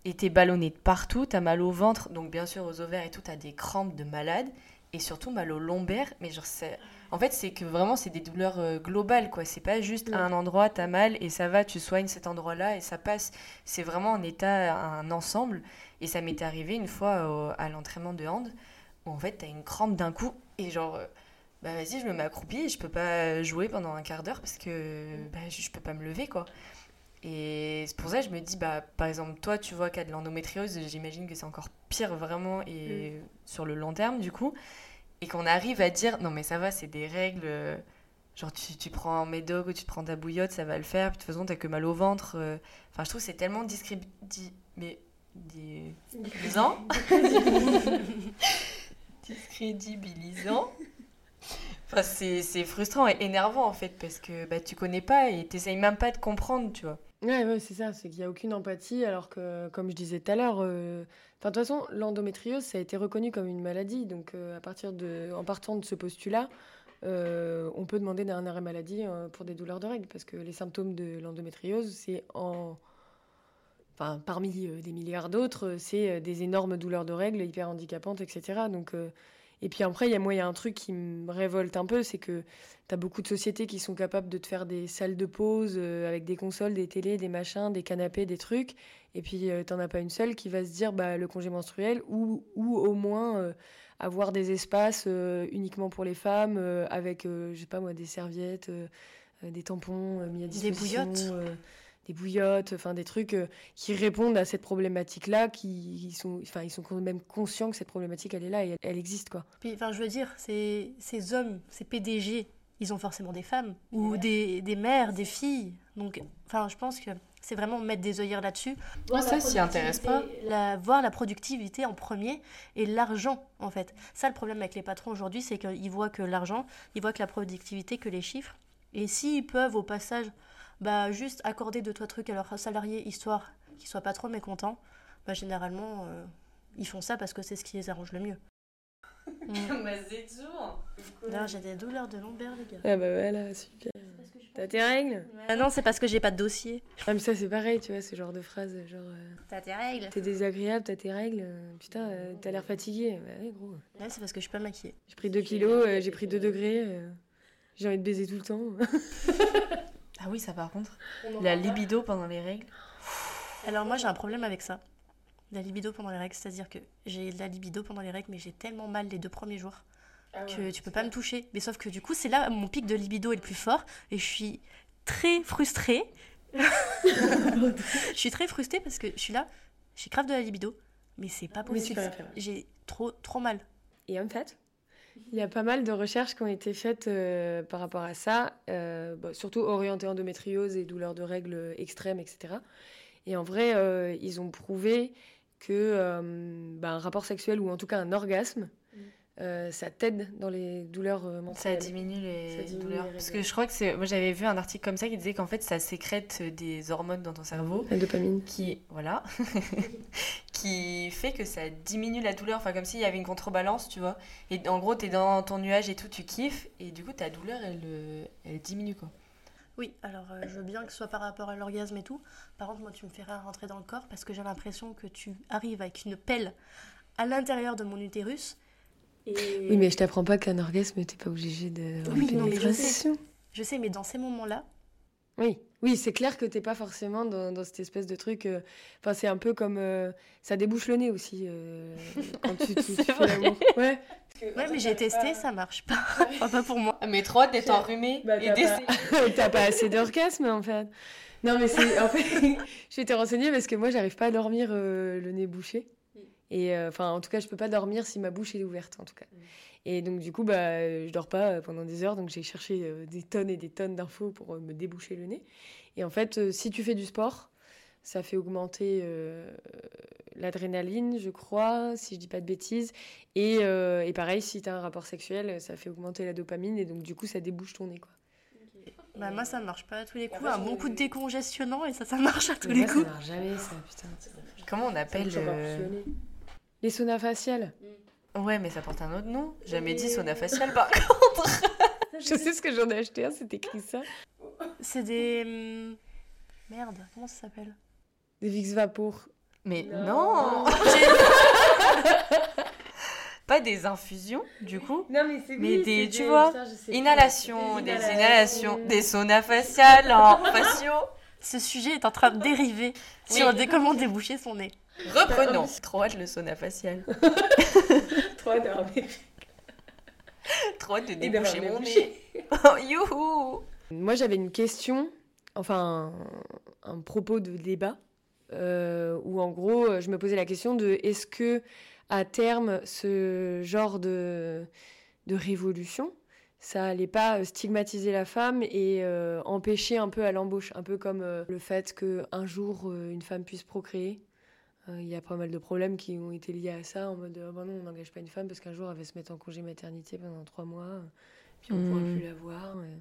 Et t'es ballonné de partout, t'as mal au ventre, donc bien sûr aux ovaires et tout, t'as des crampes de malade. Et surtout mal au lombaire. Mais genre, c'est... En fait, c'est que vraiment, c'est des douleurs euh, globales, quoi. C'est pas juste à un endroit, t'as mal et ça va, tu soignes cet endroit-là et ça passe. C'est vraiment un état, un ensemble. Et ça m'était arrivé une fois au- à l'entraînement de hand, où en fait, t'as une crampe d'un coup et genre... euh, bah vas-y, je me mets accroupie et je peux pas jouer pendant un quart d'heure parce que bah, je, peux pas me lever quoi. Et c'est pour ça que je me dis, bah, par exemple, toi, tu vois qu'il y a de l'endométriose, j'imagine que c'est encore pire vraiment et sur le long terme du coup. Et qu'on arrive à dire, non mais ça va, c'est des règles. euh, Genre, tu, tu prends un médoc ou tu prends ta bouillotte, ça va le faire. Puis de toute façon, t'as que mal au ventre. euh. Enfin, je trouve c'est tellement discri... di- mais... Discrédibilisant. Enfin, c'est frustrant et énervant en fait parce que bah, tu connais pas et t'essayes même pas de comprendre, tu vois. Ouais, ouais, c'est ça, c'est qu'il n'y a aucune empathie, alors que, comme je disais tout à l'heure, euh, enfin, de toute façon, l'endométriose, ça a été reconnu comme une maladie, donc euh, à partir de, en partant de ce postulat, euh, on peut demander un arrêt maladie euh, pour des douleurs de règles, parce que les symptômes de l'endométriose, c'est en... Enfin, parmi des milliards d'autres, c'est des énormes douleurs de règles hyper handicapantes, etc. Donc, et puis après, il y a moi, il y a un truc qui me révolte un peu, c'est que tu as beaucoup de sociétés qui sont capables de te faire des salles de pause euh, avec des consoles, des télés, des machins, des canapés, des trucs, et puis euh, t'en as pas une seule qui va se dire bah, le congé menstruel, ou, ou au moins euh, avoir des espaces euh, uniquement pour les femmes, avec, je sais pas moi, des serviettes, des tampons mis à Des disposition. bouillottes. Des bouillottes, enfin des trucs euh, qui répondent à cette problématique-là, qui ils sont, enfin ils sont quand même conscients que cette problématique elle est là et elle, elle existe quoi. Puis, enfin, je veux dire, ces, ces hommes, ces PDG, ils ont forcément des femmes ou des, des mères, des filles. Donc, enfin, je pense que c'est vraiment mettre des œillères là-dessus. Ouais, ça s'y intéresse pas. La, voir la productivité en premier et l'argent, en fait. Ça, le problème avec les patrons aujourd'hui, c'est qu'ils voient que l'argent, ils voient que la productivité, que les chiffres. Et s'ils peuvent, au passage, bah, juste accorder deux, trois trucs à leurs salariés, histoire qu'ils soient pas trop mécontents, bah, généralement, euh, ils font ça parce que c'est ce qui les arrange le mieux. Mm. Là, j'ai des douleurs de lombaire, les gars. Ah bah voilà, super. T'as tes règles? Ah non, c'est parce que j'ai pas de dossier. Ah mais ça c'est pareil, tu vois, ce genre de phrase, genre euh, T'as tes règles t'es désagréable, t'as tes règles, euh, putain, euh, t'as l'air fatigué. Bah ouais gros. Ouais, c'est parce que je suis pas maquillée. J'ai pris 2 kilos, euh, j'ai pris 2 degrés, euh, j'ai envie de baiser tout le temps. Ah oui, ça par contre. La libido pendant les règles. Alors moi, j'ai un problème avec ça. La libido pendant les règles, c'est-à-dire que j'ai de la libido pendant les règles, mais j'ai tellement mal les deux premiers jours que tu peux pas me toucher. Mais sauf que du coup, c'est là où mon pic de libido est le plus fort et je suis très frustrée. je suis très frustrée parce que je suis là, j'ai grave de la libido, mais c'est pas possible. J'ai trop trop mal. Et en fait, il y a pas mal de recherches qui ont été faites euh, par rapport à ça, euh, bah, surtout orientées endométriose et douleurs de règles extrêmes, etc. Et en vrai, euh, ils ont prouvé que bah, un rapport sexuel ou en tout cas un orgasme, euh, ça t'aide dans les douleurs euh, Ça menstruelles. diminue les Ça diminue douleurs. les Parce que je crois que c'est. Moi j'avais vu un article comme ça qui disait qu'en fait ça sécrète des hormones dans ton cerveau La dopamine. qui. Voilà. qui fait que ça diminue la douleur. Enfin, comme s'il y avait une contrebalance, tu vois. Et en gros, t'es dans ton nuage et tout, tu kiffes. Et du coup, ta douleur, elle, euh, elle diminue quoi. Oui, alors euh, je veux bien que ce soit par rapport à l'orgasme et tout. Par contre, moi, tu me ferais rentrer dans le corps parce que j'ai l'impression que tu arrives avec une pelle à l'intérieur de mon utérus. Et... Oui, mais je t'apprends pas qu'un orgasme, t'es pas obligé de. Oui, non, mais je sais. Je sais, mais dans ces moments-là, Oui, oui, c'est clair que t'es pas forcément dans, dans cette espèce de truc. euh, Enfin, c'est un peu comme euh, ça débouche le nez aussi euh, quand tu, tu- tu fais l'amour. Ouais. ouais, mais j'ai testé, ça marche pas. Enfin, pas pour moi. Mais trop d'être enrhumé Bah, et t'as d'essayer. pas- T'as pas assez d'orgasme en fait. Non, mais c'est en fait, je t'ai renseignée parce que moi, j'arrive pas à dormir euh, le nez bouché. Et euh, enfin, en tout cas, je peux pas dormir si ma bouche est ouverte, en tout cas. Et donc, du coup, bah, je dors pas euh, pendant des heures. Donc, j'ai cherché euh, des tonnes et des tonnes d'infos pour euh, me déboucher le nez. Et en fait, euh, si tu fais du sport, ça fait augmenter euh, l'adrénaline, je crois, si je dis pas de bêtises. Et, euh, et pareil, si tu as un rapport sexuel, ça fait augmenter la dopamine. Et donc, du coup, ça débouche ton nez, quoi. Bah, moi, ça marche pas à tous les coups. Un bon coup de décongestionnant et ça, ça marche à tous Mais les moi, coups. Ça marche jamais, ça, putain. Comment on appelle. euh, Les saunas faciales. Ouais, mais ça porte un autre nom. Jamais dit sauna facial par contre. Je sais ce que j'en ai acheté un, c'est écrit ça. C'est des. hum, Merde, comment ça s'appelle? Des Vicks Vapour. Mais non, Pas des infusions, du coup. Non, mais c'est Mais des- tu vois, Inhalation, des inhalations, des saunas faciales en facio. Ce sujet est en train de dériver sur des comment déboucher son nez. Reprenons. Trop hâte le sauna facial. Trop hâte de d'avoir déboucher mon nez. Oh, youhou Moi, j'avais une question, enfin, un, un propos de débat, euh, où en gros, je me posais la question de est-ce que, à terme, ce genre de, de révolution, ça allait pas stigmatiser la femme et euh, empêcher un peu à l'embauche, un peu comme euh, le fait qu'un jour, euh, une femme puisse procréer? Euh, Il y a pas mal de problèmes qui ont été liés à ça, en mode ah ben non, on n'engage pas une femme parce qu'un jour elle va se mettre en congé maternité pendant trois mois, puis on ne pourra Mm. plus la voir. euh,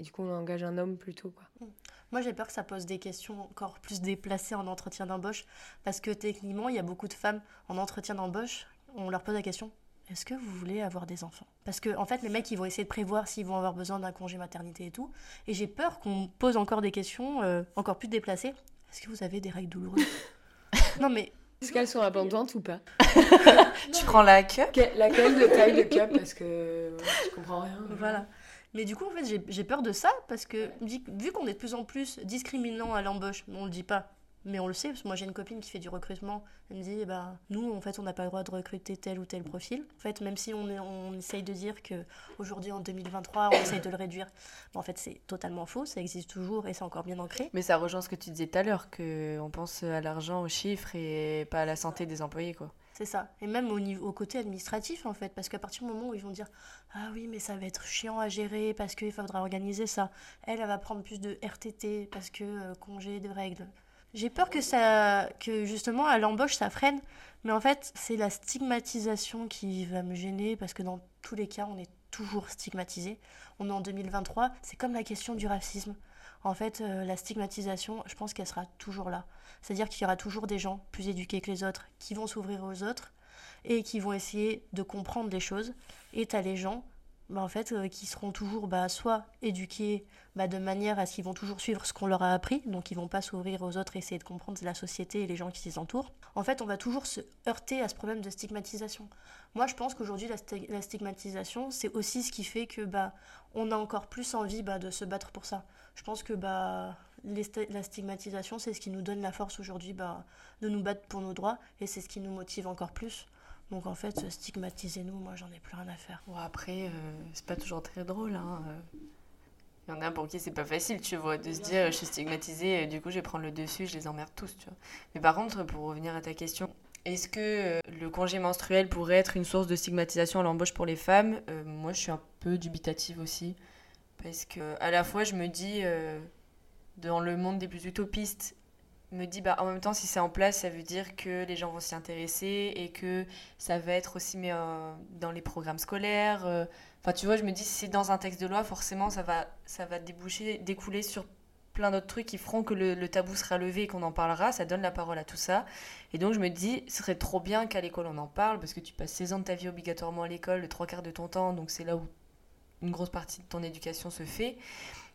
et du coup, on engage un homme plutôt. Quoi. Moi, j'ai peur que ça pose des questions encore plus déplacées en entretien d'embauche. Parce que techniquement, il y a beaucoup de femmes en entretien d'embauche. On leur pose la question est-ce que vous voulez avoir des enfants? Parce que en fait, les mecs, ils vont essayer de prévoir s'ils vont avoir besoin d'un congé maternité et tout. Et j'ai peur qu'on pose encore des questions euh, encore plus déplacées. Est-ce que vous avez des règles douloureuses? Non, mais Est-ce qu'elles sont abondantes ou pas Tu prends la cup Que- Laquelle de taille de cup Parce que je comprends rien. voilà. Mais du coup, en fait, j'ai- j'ai peur de ça parce que vu vu qu'on est de plus en plus discriminant à l'embauche, on le dit pas, mais on le sait, parce que moi j'ai une copine qui fait du recrutement, elle me dit, ben, nous, en fait, on n'a pas le droit de recruter tel ou tel profil. En fait, même si on, est, on essaye de dire que aujourd'hui en 2023, on essaye de le réduire, en fait, c'est totalement faux, ça existe toujours et c'est encore bien ancré. Mais ça rejoint ce que tu disais tout à l'heure, qu'on pense à l'argent, aux chiffres et pas à la santé des employés, quoi. C'est ça. Et même au, niveau, au côté administratif, en fait, parce qu'à partir du moment où ils vont dire Ah oui, mais ça va être chiant à gérer parce qu'il faudra organiser ça. Elle, elle va prendre plus de RTT parce que euh, congé de règles. J'ai peur que ça, que justement à l'embauche ça freine, mais en fait c'est la stigmatisation qui va me gêner parce que dans tous les cas on est toujours stigmatisé. On est en 2023, c'est comme la question du racisme. En fait, euh, la stigmatisation, je pense qu'elle sera toujours là. C'est-à-dire qu'il y aura toujours des gens plus éduqués que les autres qui vont s'ouvrir aux autres et qui vont essayer de comprendre les choses. Et tu les gens bah, en fait, euh, qui seront toujours bah, soit éduqués bah, de manière à ce qu'ils vont toujours suivre ce qu'on leur a appris, donc ils vont pas s'ouvrir aux autres et essayer de comprendre la société et les gens qui les entourent. En fait, on va toujours se heurter à ce problème de stigmatisation. Moi, je pense qu'aujourd'hui, la, sti- la stigmatisation, c'est aussi ce qui fait que bah, on a encore plus envie bah, de se battre pour ça. Je pense que bah, la stigmatisation, c'est ce qui nous donne la force aujourd'hui de nous battre pour nos droits et c'est ce qui nous motive encore plus. Donc en fait, stigmatisez-nous, moi j'en ai plus rien à faire. Bon, après, euh, c'est pas toujours très drôle. Hein. euh. Il y en a pour qui c'est pas facile, tu vois, de se dire je suis stigmatisée, euh, du coup je vais prendre le dessus, je les emmerde tous, tu vois. Mais par contre, pour revenir à ta question, est-ce que le congé menstruel pourrait être une source de stigmatisation à l'embauche pour les femmes? Moi, je suis un peu dubitative aussi. Parce que, à la fois, je me dis, dans le monde des plus utopistes, me dis, bah, en même temps, si c'est en place, ça veut dire que les gens vont s'y intéresser et que ça va être aussi mis euh, dans les programmes scolaires. euh. Enfin, tu vois, je me dis, si c'est dans un texte de loi, forcément, ça va, ça va déboucher, découler sur plein d'autres trucs qui feront que le, le tabou sera levé et qu'on en parlera. Ça donne la parole à tout ça. Et donc, je me dis, ce serait trop bien qu'à l'école, on en parle, parce que tu passes 16 ans de ta vie obligatoirement à l'école, le trois quarts de ton temps, donc c'est là où une grosse partie de ton éducation se fait.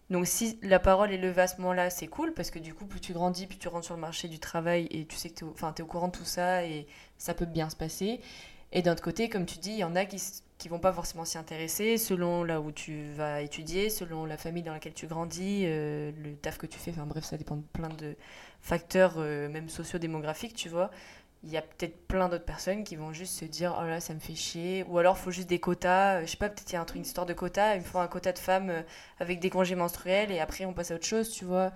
Donc si la parole est levée à ce moment-là, c'est cool parce que du coup, plus tu grandis, plus tu rentres sur le marché du travail et tu sais que tu es, au- courant de tout ça et ça peut bien se passer. Et d'un autre côté, comme tu dis, il y en a qui, qui vont pas forcément s'y intéresser selon là où tu vas étudier, selon la famille dans laquelle tu grandis, euh, le taf que tu fais. Enfin bref, ça dépend de plein de facteurs, euh, même sociodémographiques, tu vois. Il y a peut-être plein d'autres personnes qui vont juste se dire oh là ça me fait chier. Ou alors faut juste des quotas. Euh, je sais pas peut-être il y a un truc une histoire de quotas. Il me faut un quota de femmes euh, avec des congés menstruels et après on passe à autre chose tu vois.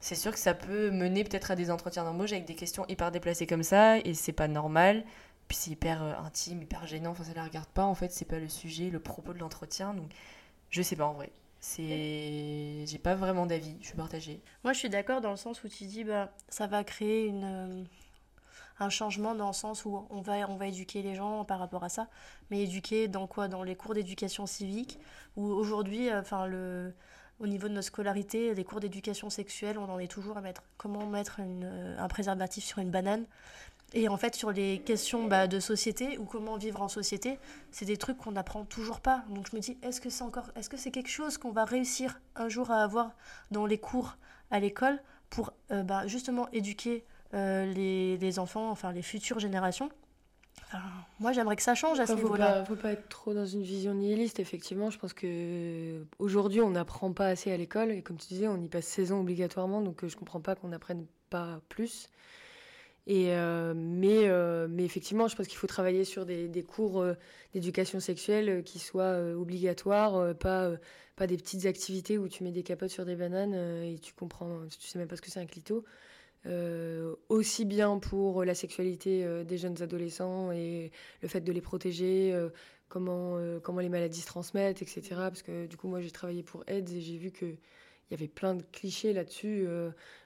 C'est sûr que ça peut mener peut-être à des entretiens d'embauche avec des questions hyper déplacées comme ça et c'est pas normal. Puis c'est hyper euh, intime hyper gênant. Enfin ça la regarde pas en fait. C'est pas le sujet le propos de l'entretien. Donc je sais pas en vrai. C'est j'ai pas vraiment d'avis. Je suis partagée. Moi, je suis d'accord dans le sens où tu dis bah ça va créer une un changement dans le sens où on va on va éduquer les gens par rapport à ça, mais éduquer dans quoi? Dans les cours d'éducation civique où aujourd'hui euh, enfin le au niveau de notre scolarité, les cours d'éducation sexuelle, on en est toujours à mettre comment mettre euh, un préservatif sur une banane. Et en fait, sur les questions bah, de société ou comment vivre en société, c'est des trucs qu'on n'apprend toujours pas. Donc je me dis, est-ce que c'est encore, est-ce que c'est quelque chose qu'on va réussir un jour à avoir dans les cours à l'école pour euh, bah, justement éduquer les, les enfants, enfin les futures générations Enfin, Moi, j'aimerais que ça change à ce niveau-là. pas, faut pas être trop dans une vision nihiliste, effectivement. Je pense que aujourd'hui, on n'apprend pas assez à l'école. Et comme tu disais, on y passe 16 ans obligatoirement. Donc, euh, je comprends pas qu'on n'apprenne pas plus. Et, euh, mais, euh, mais effectivement, je pense qu'il faut travailler sur des, des cours euh, d'éducation sexuelle euh, qui soient euh, obligatoires, euh, pas, euh, pas des petites activités où tu mets des capotes sur des bananes euh, et tu comprends, tu sais même pas ce que c'est un clito. Euh, aussi bien pour la sexualité euh, des jeunes adolescents et le fait de les protéger, euh, comment, comment les maladies se transmettent, etc. Parce que du coup, moi, j'ai travaillé pour AIDS et j'ai vu qu'il y avait plein de clichés là-dessus,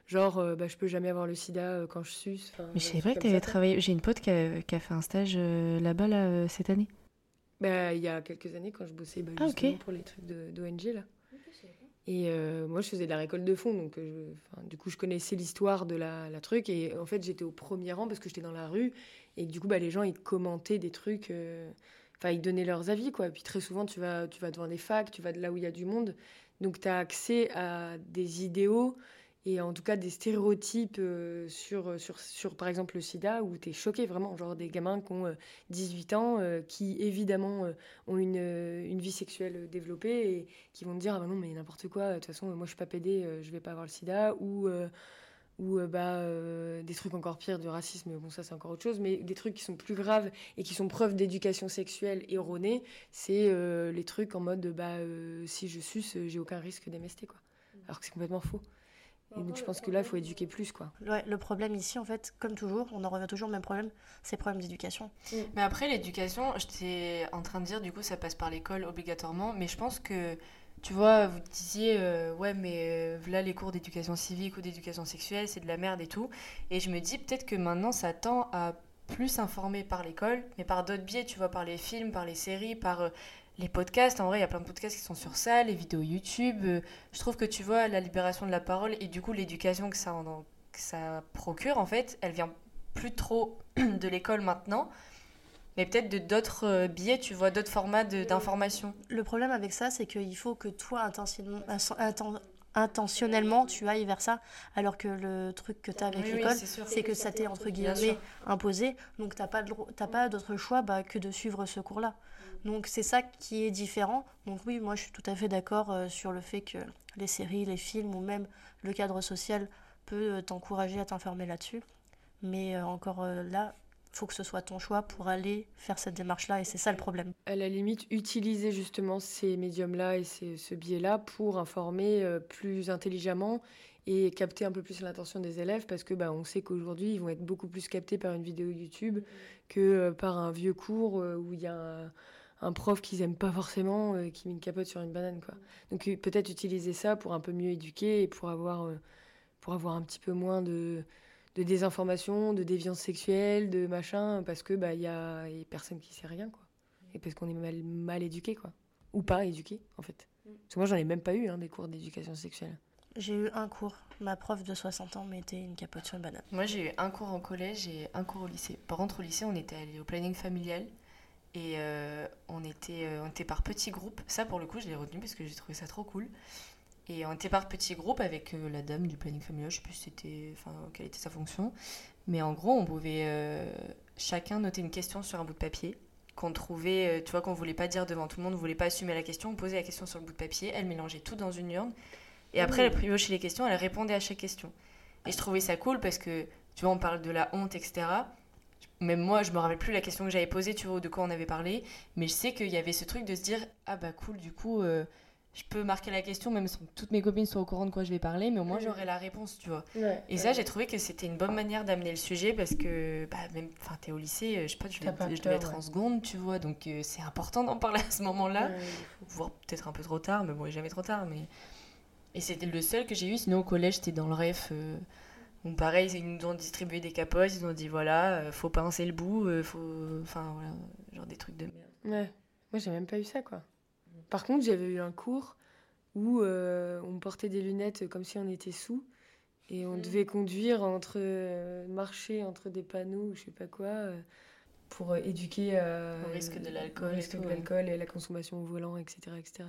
genre bah, je peux jamais avoir le sida quand je suce. Mais trucs pas que tu avais travaillé. J'ai une pote qui a, qui a fait un stage là-bas là, cette année. Bah, il y a quelques années, quand je bossais bah, Ah, pour les trucs d'ONG, là. Et euh, moi, je faisais de la récolte de fonds, donc euh, du coup, je connaissais l'histoire de la, la truc. Et en fait, j'étais au premier rang parce que j'étais dans la rue. Et du coup, bah, les gens, ils commentaient des trucs. euh, enfin, ils donnaient leurs avis, quoi. Et puis très souvent, tu vas, tu vas devant des facs, tu vas de là où il y a du monde. Donc, tu as accès à des idéaux et en tout cas des stéréotypes euh, sur, sur, sur, par exemple, le sida, où tu es choqué vraiment, genre des gamins qui ont 18 ans, qui évidemment ont une, une, vie sexuelle développée et qui vont te dire, ah bah non, mais n'importe quoi, de toute façon, moi je suis pas pédé, je vais pas avoir le sida, ou ou euh, bah, euh, des trucs encore pires de racisme, bon ça c'est encore autre chose, mais des trucs qui sont plus graves et qui sont preuve d'éducation sexuelle erronée, c'est euh, les trucs en mode bah, si je suce, j'ai aucun risque d'MST, quoi. Alors que c'est complètement faux. Et donc je pense que là, il faut éduquer plus. quoi. Ouais, le problème ici, en fait, comme toujours, on en revient toujours au même problème, c'est le problème d'éducation. Mais après, l'éducation, j'étais en train de dire, du coup, ça passe par l'école obligatoirement, mais je pense que tu vois, vous disiez, euh, ouais, mais euh, là, les cours d'éducation civique ou d'éducation sexuelle, c'est de la merde et tout. Et je me dis, peut-être que maintenant, ça tend à plus informer par l'école, mais par d'autres biais, tu vois, par les films, par les séries, par euh, les podcasts. En vrai, il y a plein de podcasts qui sont sur ça, les vidéos YouTube. je trouve que, tu vois, la libération de la parole et du coup, l'éducation que ça, que ça procure, en fait, elle vient plus trop de l'école maintenant mais peut-être de d'autres euh, billets, tu vois, d'autres formats d'information. Le problème avec ça, c'est qu'il faut que toi, intentionnellement, tu ailles vers ça, alors que le truc que tu as avec l'école, c'est que ça t'est, entre guillemets, imposé. Donc, tu n'as pas, pas d'autre choix bah, que de suivre ce cours-là. Donc, c'est ça qui est différent. Donc, oui, moi, je suis tout à fait d'accord euh, sur le fait que les séries, les films ou même le cadre social peut euh, t'encourager à t'informer là-dessus. Mais encore là, faut que ce soit ton choix pour aller faire cette démarche-là, et c'est ça le problème. À la limite, utiliser justement ces médiums-là et ce biais-là pour informer euh, plus intelligemment et capter un peu plus l'attention des élèves, parce que bah, on sait qu'aujourd'hui, ils vont être beaucoup plus captés par une vidéo YouTube que euh, par un vieux cours euh, où il y a un, prof qu'ils n'aiment pas forcément, qui met une capote sur une banane. Quoi. Donc peut-être utiliser ça pour un peu mieux éduquer et pour avoir, pour avoir un petit peu moins de de désinformation, de déviance sexuelle, de machin, parce que bah il y a, y a, personne qui sait rien quoi, et parce qu'on est mal, mal éduqué quoi, ou pas éduqué en fait. Parce que moi j'en ai même pas eu hein, des cours d'éducation sexuelle. J'ai eu un cours. Ma prof de 60 ans mettait une capote sur une banane. Moi j'ai eu un cours en collège et un cours au lycée. Par contre au lycée on était allé au planning familial et euh, on, était, euh, on était par petits groupes. Ça pour le coup je l'ai retenu parce que j'ai trouvé ça trop cool. Et on était par petits groupes avec euh, la dame du planning familial, je sais plus c'était, enfin, quelle était sa fonction. Mais en gros, on pouvait euh, chacun noter une question sur un bout de papier qu'on trouvait, tu vois, qu'on voulait pas dire devant tout le monde, on voulait pas assumer la question, on posait la question sur le bout de papier, elle mélangeait tout dans une urne. Et après, elle piochait les questions, elle répondait à chaque question. Et je trouvais ça cool parce que, tu vois, on parle de la honte, etc. Même moi, je me rappelle plus la question que j'avais posée, tu vois, de quoi on avait parlé. Mais je sais qu'il y avait ce truc de se dire, ah bah cool, du coup, je peux marquer la question, même sans que toutes mes copines soient au courant de quoi je vais parler, mais au moins j'aurai la réponse, tu vois. et ça, j'ai trouvé que c'était une bonne manière d'amener le sujet parce que, bah, même, enfin, t'es au lycée, euh, je sais pas, je, devais, être en seconde, tu vois, donc euh, c'est important d'en parler à ce moment-là, voire peut-être un peu trop tard, mais bon, jamais trop tard, mais. Et c'était le seul que j'ai eu, sinon au collège, c'était dans le ref. Euh, pareil, ils nous ont distribué des capotes, ils nous ont dit voilà, faut pincer le bout, faut. Enfin, voilà, genre des trucs de merde. Ouais, moi j'ai même pas eu ça, quoi. Par contre, j'avais eu un cours où euh, on portait des lunettes comme si on était sous et on mm. devait conduire entre euh, marcher entre des panneaux ou je sais pas quoi euh, pour éduquer au risque de l'alcool, risque de l'alcool et la consommation au volant, etc., etc.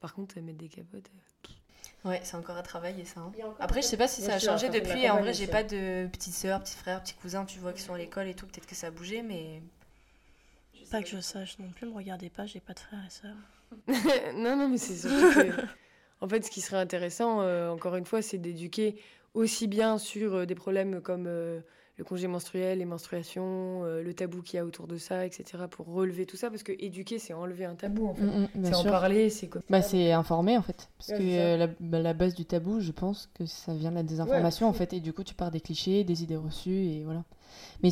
Par contre, mettre des capotes. Ouais, c'est encore à travailler ça. Hein. Après, je sais pas si ça a changé depuis. En vrai, j'ai pas de petites sœurs, petits frères, petits cousins, tu vois, qui sont à l'école et tout. Peut-être que ça a bougé, mais. Pas que je sache non plus, me regardez pas, j'ai pas de frères et sœurs. non, non, mais c'est surtout que. En fait, ce qui serait intéressant, euh, encore une fois, c'est d'éduquer aussi bien sur euh, des problèmes comme euh, le congé menstruel, les menstruations, le tabou qu'il y a autour de ça, etc., pour relever tout ça, parce que éduquer, c'est enlever un tabou, en fait. Mm, mm, c'est en parler, c'est Bah, c'est informer, en fait. Parce que la, bah, la, base du tabou, je pense que ça vient de la désinformation, en fait, et du coup, tu pars des clichés, des idées reçues, et voilà. Mais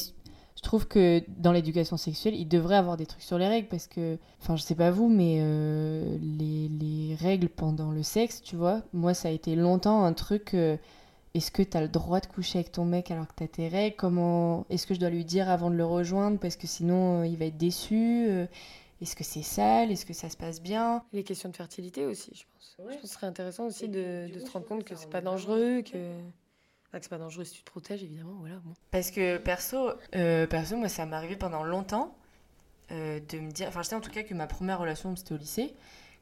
je trouve que dans l'éducation sexuelle, il devrait avoir des trucs sur les règles parce que, enfin, je sais pas vous, mais euh, les, les, règles pendant le sexe, tu vois, moi, ça a été longtemps un truc. Euh, est-ce que tu as le droit de coucher avec ton mec alors que tu as tes règles? Comment Est-ce que je dois lui dire avant de le rejoindre parce que sinon euh, il va être déçu Est-ce que c'est sale? Est-ce que ça se passe bien? Les questions de fertilité aussi, je pense. Je pense que ce serait intéressant aussi de, de se rendre compte que c'est pas dangereux, que c'est pas dangereux si tu te protèges, évidemment. Voilà, Parce que perso, euh, perso, moi, ça m'est arrivé pendant longtemps. euh, de me dire. Enfin, je sais en tout cas que ma première relation, c'était au lycée.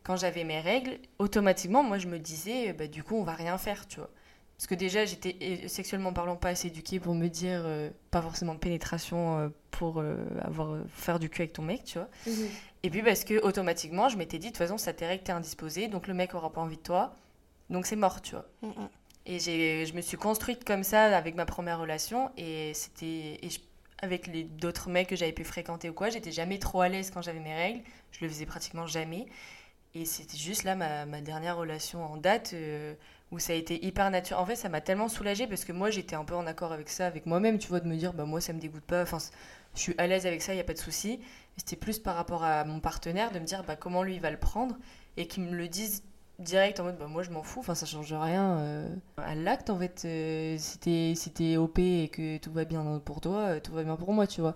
Quand j'avais mes règles, automatiquement, moi, je me disais, bah, du coup, on va rien faire, tu vois. Parce que déjà, j'étais euh, sexuellement parlant pas assez éduquée pour me dire, euh, pas forcément de pénétration euh, pour avoir, faire du cul avec ton mec, tu vois. Mhm. Et puis parce que automatiquement, je m'étais dit, de toute façon, ça t'est règles, t'es indisposé, donc le mec aura pas envie de toi, donc c'est mort, tu vois. Mhm. Et j'ai, je me suis construite comme ça avec ma première relation, et c'était. Et avec les d'autres mecs que j'avais pu fréquenter ou quoi, j'étais jamais trop à l'aise quand j'avais mes règles, je le faisais pratiquement jamais. Et c'était juste là ma, ma, dernière relation en date où ça a été hyper naturel. En fait, ça m'a tellement soulagée parce que moi, j'étais un peu en accord avec ça, avec moi-même, tu vois, de me dire, bah moi, ça me dégoûte pas, enfin, je suis à l'aise avec ça, il n'y a pas de souci. C'était plus par rapport à mon partenaire de me dire, bah comment lui, va le prendre et qu'il me le dise direct en mode, bah moi, je m'en fous, enfin, ça change rien. Euh, à l'acte, en fait, si t'es OP et que tout va bien pour toi, euh, tout va bien pour moi, tu vois.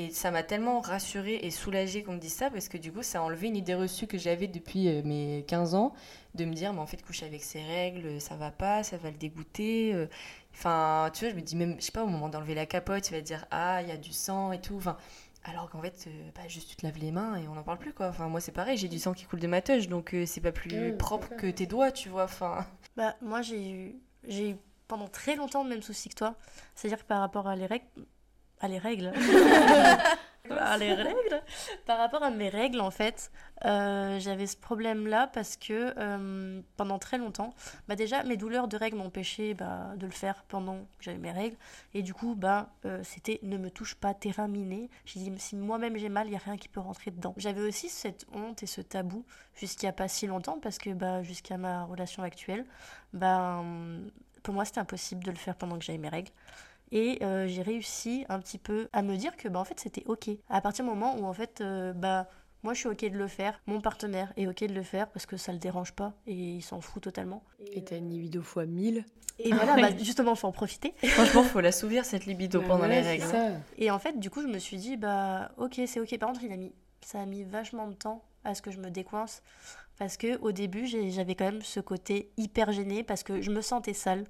Et ça m'a tellement rassurée et soulagée qu'on me dise ça parce que du coup, ça a enlevé une idée reçue que j'avais depuis euh, mes 15 ans de me dire, mais en fait, coucher avec ses règles, ça va pas, ça va le dégoûter. Euh. Enfin, tu vois, je me dis même, je sais pas, au moment d'enlever la capote, il va dire, ah, il y a du sang et tout. Enfin, alors qu'en fait, euh, bah, juste tu te laves les mains et on n'en parle plus, quoi. Enfin, moi, c'est pareil, j'ai du sang qui coule de ma touche, donc c'est pas plus propre que tes doigts, tu vois. Enfin. Bah, moi, j'ai eu, j'ai eu pendant très longtemps le même souci que toi. C'est-à-dire que par rapport à les règles, à les règles. à les règles. Par rapport à mes règles, en fait, euh, j'avais ce problème-là parce que euh, pendant très longtemps, bah déjà, mes douleurs de règles m'empêchaient bah, de le faire pendant que j'avais mes règles. Et du coup, bah, euh, c'était ne me touche pas, terrain miné. J'ai dit, si moi-même j'ai mal, il n'y a rien qui peut rentrer dedans. J'avais aussi cette honte et ce tabou jusqu'il n'y a pas si longtemps parce que bah, jusqu'à ma relation actuelle, bah, pour moi, c'était impossible de le faire pendant que j'avais mes règles. Et euh, j'ai réussi un petit peu à me dire que bah, en fait c'était ok. À partir du moment où en fait euh, bah moi je suis ok de le faire, mon partenaire est ok de le faire parce que ça le dérange pas et il s'en fout totalement. Et t'as une libido fois 1000 et voilà, bah, justement, faut en profiter. Franchement, faut l'assouvir cette libido pendant les règles. Et en fait, du coup, je me suis dit, bah, ok, c'est ok. Par contre, il a mis, ça a mis vachement de temps à ce que je me décoince. Parce que au début, j'avais quand même ce côté hyper gêné parce que je me sentais sale.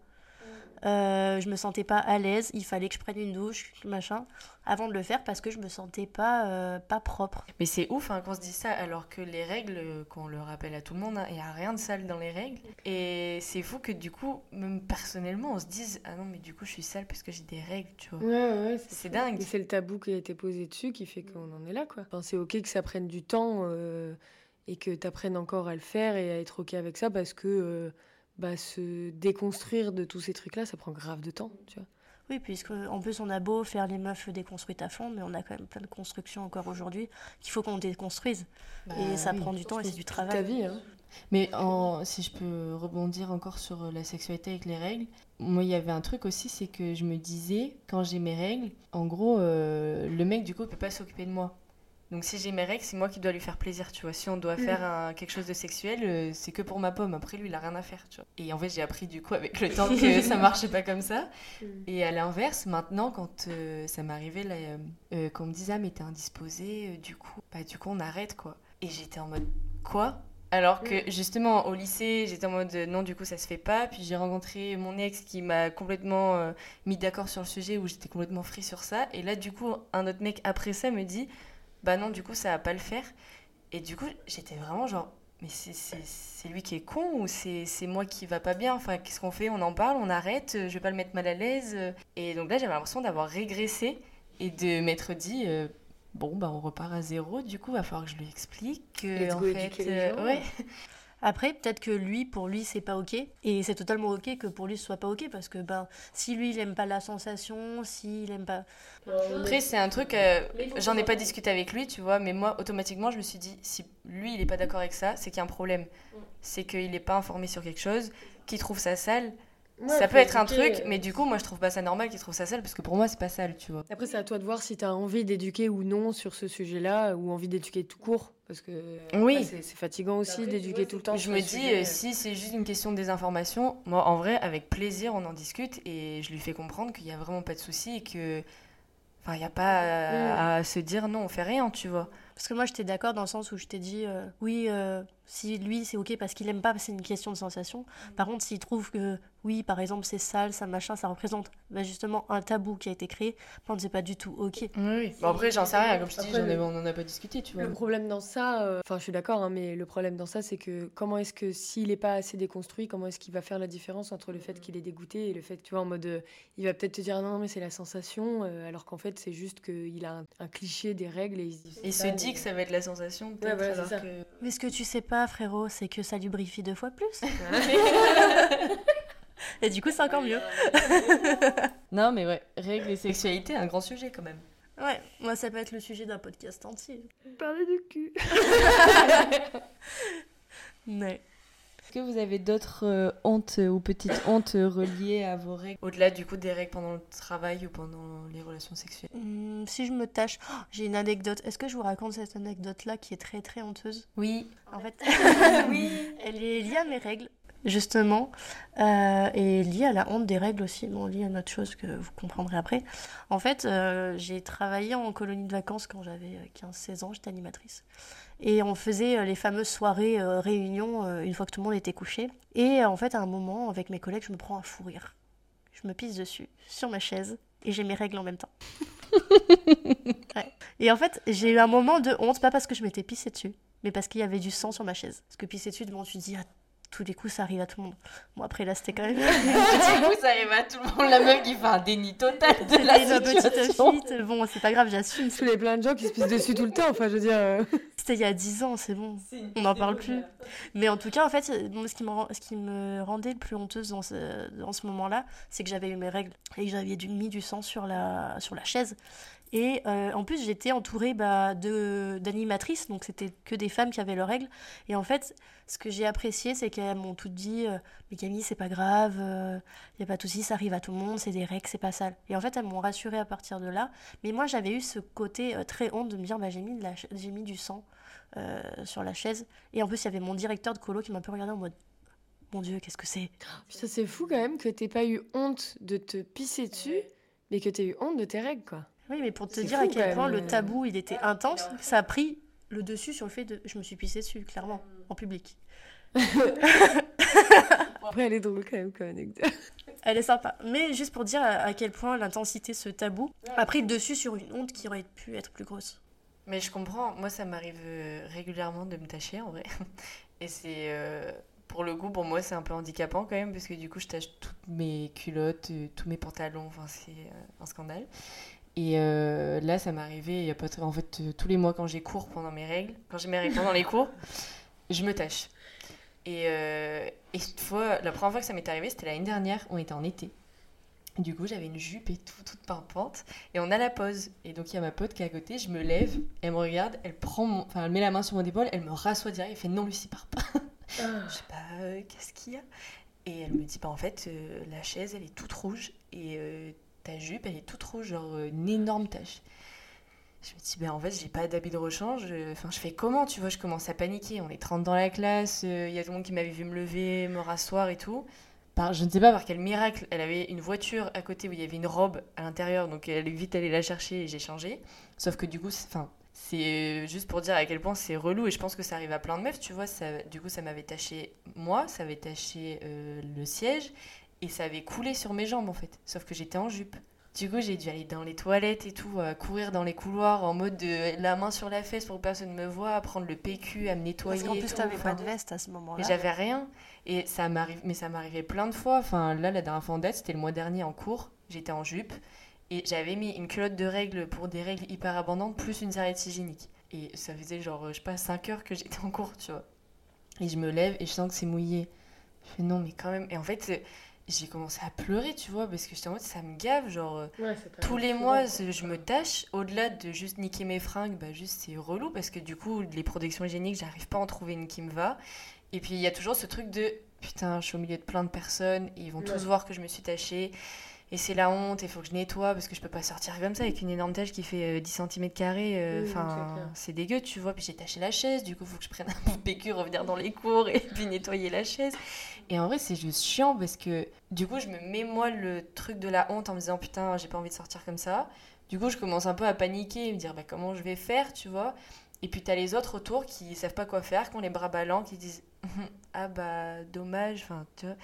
Euh, je me sentais pas à l'aise, il fallait que je prenne une douche, machin, avant de le faire parce que je me sentais pas, euh, pas propre. Mais c'est ouf hein, qu'on se dise ça alors que les règles, qu'on le rappelle à tout le monde, hein, il n'y a rien de sale dans les règles. Et c'est fou que du coup, même personnellement, on se dise Ah non, mais du coup, je suis sale parce que j'ai des règles, tu vois. Ouais, ouais, c'est dingue. c'est le tabou qui a été posé dessus qui fait qu'on en est là, quoi. c'est ok que ça prenne du temps euh, et que tu apprennes encore à le faire et à être ok avec ça parce que bah, se déconstruire de tous ces trucs-là, ça prend grave de temps, tu vois. Oui, puisque en plus on a beau faire les meufs déconstruites à fond, mais on a quand même plein de constructions encore aujourd'hui qu'il faut qu'on déconstruise. Bah et ça prend du temps et c'est du travail. Ta vie, hein. Mais en, si je peux rebondir encore sur la sexualité avec les règles, moi il y avait un truc aussi, c'est que je me disais, quand j'ai mes règles, en gros, euh, le mec du coup peut pas s'occuper de moi. Donc si j'ai mes règles, c'est moi qui dois lui faire plaisir, tu vois. Si on doit mm. faire quelque chose de sexuel, euh, c'est que pour ma pomme. Après, lui, il a rien à faire, tu vois. Et en fait, j'ai appris du coup avec le temps que ça marchait pas comme ça. Mm. Et à l'inverse, maintenant, quand euh, ça m'arrivait, là, euh, qu'on me disait, ah, mais t'es indisposé, du coup, bah, du coup, on arrête, quoi. Et j'étais en mode, quoi? Alors que mm. justement au lycée, j'étais en mode non, du coup ça se fait pas. Puis j'ai rencontré mon ex qui m'a complètement mis d'accord sur le sujet où j'étais complètement free sur ça. Et là, du coup, un autre mec après ça me dit bah non, du coup, ça va pas le faire. Et du coup, j'étais vraiment genre, mais c'est lui qui est con ou c'est moi qui va pas bien? Enfin, qu'est-ce qu'on fait? On en parle, on arrête, je vais pas le mettre mal à l'aise. Et donc là, j'avais l'impression d'avoir régressé et de m'être dit, euh, bon, bah on repart à zéro, du coup, va falloir que je lui explique que, en fait, euh, ouais. Après, peut-être que lui, pour lui, c'est pas ok. Et c'est totalement ok que pour lui, ce soit pas ok. Parce que ben, si lui, il aime pas la sensation, s'il aime pas. Après, c'est un truc. Euh, j'en ai pas discuté avec lui, tu vois. Mais moi, automatiquement, je me suis dit, si lui, il est pas d'accord avec ça, c'est qu'il y a un problème. C'est qu'il est pas informé sur quelque chose, qu'il trouve ça sale ça peut être un truc, euh, mais du coup, moi, je trouve pas ça normal qu'ils trouvent ça sale, parce que pour moi, c'est pas sale, tu vois. Après, c'est à toi de voir si tu as envie d'éduquer ou non sur ce sujet-là, ou envie d'éduquer tout court, parce que oui. c'est fatigant aussi d'éduquer tout le temps. Je me dis, euh, si c'est juste une question de désinformation, moi, en vrai, avec plaisir, on en discute, et je lui fais comprendre qu'il y a vraiment pas de souci, et que. Enfin, il n'y a pas à, mm. à, se dire non, on fait rien, tu vois. Parce que moi, j'étais d'accord dans le sens où je t'ai dit, euh, oui, euh, si lui, c'est ok parce qu'il aime pas, c'est une question de sensation. Par contre, s'il trouve que, oui, par exemple, c'est sale, ça machin, ça représente bah, justement un tabou qui a été créé, bah, c'est pas du tout ok. Oui, oui. Bon, après, j'en sais rien, comme je te dis, ai- on n'en a pas discuté, tu vois. Le problème dans ça, euh, enfin je suis d'accord, hein, mais le problème dans ça, c'est que comment est-ce que s'il n'est pas assez déconstruit, comment est-ce qu'il va faire la différence entre le fait qu'il est dégoûté et le fait, tu vois, en mode, euh, il va peut-être te dire non, non, mais c'est la sensation, euh, alors qu'en fait c'est juste qu'il a un, un cliché des règles et il se dit. Il se dit que ça va être la sensation, peut-être, voilà, c'est alors ça. que... Mais ce que tu sais pas, frérot, c'est que ça lubrifie deux fois plus. Et du coup, c'est encore mieux. Non, mais ouais, règles et sexualité, un grand sujet quand même. Ouais, moi, ça peut être le sujet d'un podcast entier. Parler de cul. Mais. Est-ce que vous avez d'autres euh, hontes ou petites hontes reliées à vos règles Au-delà du coup des règles pendant le travail ou pendant les relations sexuelles. Hum, si je me tâche, Oh, j'ai une anecdote. Est-ce que je vous raconte cette anecdote-là qui est très très honteuse? Oui. En fait, oui, elle est liée à mes règles, justement, euh, et liée à la honte des règles aussi, bon, liée à une autre chose que vous comprendrez après. En fait, euh, j'ai travaillé en colonie de vacances quand j'avais euh, 15-16 ans, j'étais animatrice. Et on faisait euh, les fameuses soirées euh, réunions euh, une fois que tout le monde était couché. Et en fait, à un moment, avec mes collègues, je me prends un fou rire. Je me pisse dessus, sur ma chaise, et j'ai mes règles en même temps. Ouais. Et en fait, j'ai eu un moment de honte, pas parce que je m'étais pissé dessus, mais parce qu'il y avait du sang sur ma chaise. Parce que pisser dessus, devant, tu te dis, ah, tous les coups, ça arrive à tout le monde. Bon, après, là, c'était quand même. du coup, ça arrive à tout le monde, la meuf qui fait un déni total de la une petite situation. fuite. Bon, c'est pas grave, j'assume. Tous les plein de gens qui se pissent dessus tout le temps, enfin je veux dire. euh, C'était il y a 10 ans, c'est bon. On n'en parle plus. Mais en tout cas, en fait, bon, ce, qui me, rend- ce qui me rendait le plus honteuse dans ce, dans ce moment-là, c'est que j'avais eu mes règles et que j'avais mis du sang sur la, sur la chaise. Et euh, en plus, j'étais entourée bah, de- d'animatrices, donc c'était que des femmes qui avaient leurs règles. Et en fait, ce que j'ai apprécié, c'est qu'elles m'ont toutes dit euh, Mais Camille, c'est pas grave, il n'y a pas de souci, ça arrive à tout le monde, c'est des règles, c'est pas sale. Et en fait, elles m'ont rassurée à partir de là. Mais moi, j'avais eu ce côté euh, très honte de me dire bah, J'ai mis, de la ch- j'ai mis du sang euh, sur la chaise. Et en plus, il y avait mon directeur de colo qui m'a un peu regardé en mode Mon Dieu, qu'est-ce que c'est? Putain, c'est fou quand même que t'aies pas eu honte de te pisser dessus, mais que t'aies eu honte de tes règles, quoi. Oui, mais pour te dire fou, à quel même, point le tabou il était intense, ça a pris le dessus sur le fait de. Je me suis pissée dessus, clairement, en public. Après, elle est drôle quand même comme anecdote. Elle est sympa. Mais juste pour dire à, quel point l'intensité, ce tabou, a pris le dessus sur une honte qui aurait pu être plus grosse. Mais je comprends, moi ça m'arrive euh, régulièrement de me tâcher en vrai. Et c'est. euh, pour le coup, pour moi c'est un peu handicapant quand même, parce que du coup je tâche toutes mes culottes, euh, tous mes pantalons, enfin c'est un scandale. Et euh, là ça m'est arrivé il y a pas très. En fait, euh, tous les mois quand j'ai cours pendant mes règles, quand j'ai mes règles pendant les cours, je me tâche. Et, euh, et cette fois, la première fois que ça m'est arrivé, c'était l'année dernière, on était en été. Du coup, j'avais une jupe et tout, toute pimpante. Et on a la pause. Et donc, il y a ma pote qui est à côté, je me lève, elle me regarde, elle prend mon... Enfin, elle met la main sur mon épaule, elle me rassoit direct, elle fait non, Lucie, pars pas. Je sais pas, qu'est-ce qu'il y a? Et elle me dit, bah en fait, la chaise, elle est toute rouge. Et ta jupe, elle est toute rouge, genre euh, une énorme tache. Je me dis, ben en fait, j'ai pas d'habit de rechange. euh, Enfin, je fais comment, tu vois Je commence à paniquer. On est 30 dans la classe, euh, il y a tout le monde qui m'avait vu me lever, me rasseoir et tout. Par, je ne sais pas par quel miracle, elle avait une voiture à côté où il y avait une robe à l'intérieur, donc elle est vite allée la chercher et j'ai changé. Sauf que du coup, enfin, c'est juste pour dire à quel point c'est relou et je pense que ça arrive à plein de meufs, tu vois. Ça, du coup, ça m'avait taché moi, ça avait taché le siège et ça avait coulé sur mes jambes en fait. Sauf que j'étais en jupe. Du coup, j'ai dû aller dans les toilettes et tout, euh, courir dans les couloirs en mode de la main sur la fesse pour que personne me voie, prendre le PQ, à me nettoyer. Parce qu'en plus, t'avais enfin. pas de veste à ce moment-là. J'avais rien. Et ça m'arrive, mais ça m'arrivait plein de fois. Enfin, là, la dernière fois en date, c'était le mois dernier en cours. J'étais en jupe et j'avais mis une culotte de règles pour des règles hyper abondantes, plus une serviette hygiénique. Et ça faisait genre, je sais pas, 5 heures que j'étais en cours, tu vois. Et je me lève et je sens que c'est mouillé. Je fais non, mais quand même. Et en fait, euh, j'ai commencé à pleurer, tu vois, parce que j'étais en mode, ça me gave, genre. euh, tous les mois, je je me tâche. Au-delà de juste niquer mes fringues, bah juste c'est relou parce que du coup, les protections hygiéniques, j'arrive pas à en trouver une qui me va. Et puis il y a toujours ce truc de putain, je suis au milieu de plein de personnes, et ils vont tous voir que je me suis tachée. Et c'est la honte, il faut que je nettoie parce que je peux pas sortir comme ça avec une énorme tache qui fait euh, 10 cm. Oui, oui, Enfin, c'est dégueu, tu vois. Puis j'ai taché la chaise, du coup, il faut que je prenne un PQ, revenir dans les cours et puis nettoyer la chaise. Et en vrai, c'est juste chiant parce que du coup, je me mets moi le truc de la honte en me disant putain, j'ai pas envie de sortir comme ça. Du coup, je commence un peu à paniquer et me dire bah, comment je vais faire, tu vois. Et puis t'as les autres autour qui savent pas quoi faire, qui ont les bras ballants, qui disent ah bah dommage, enfin tu vois.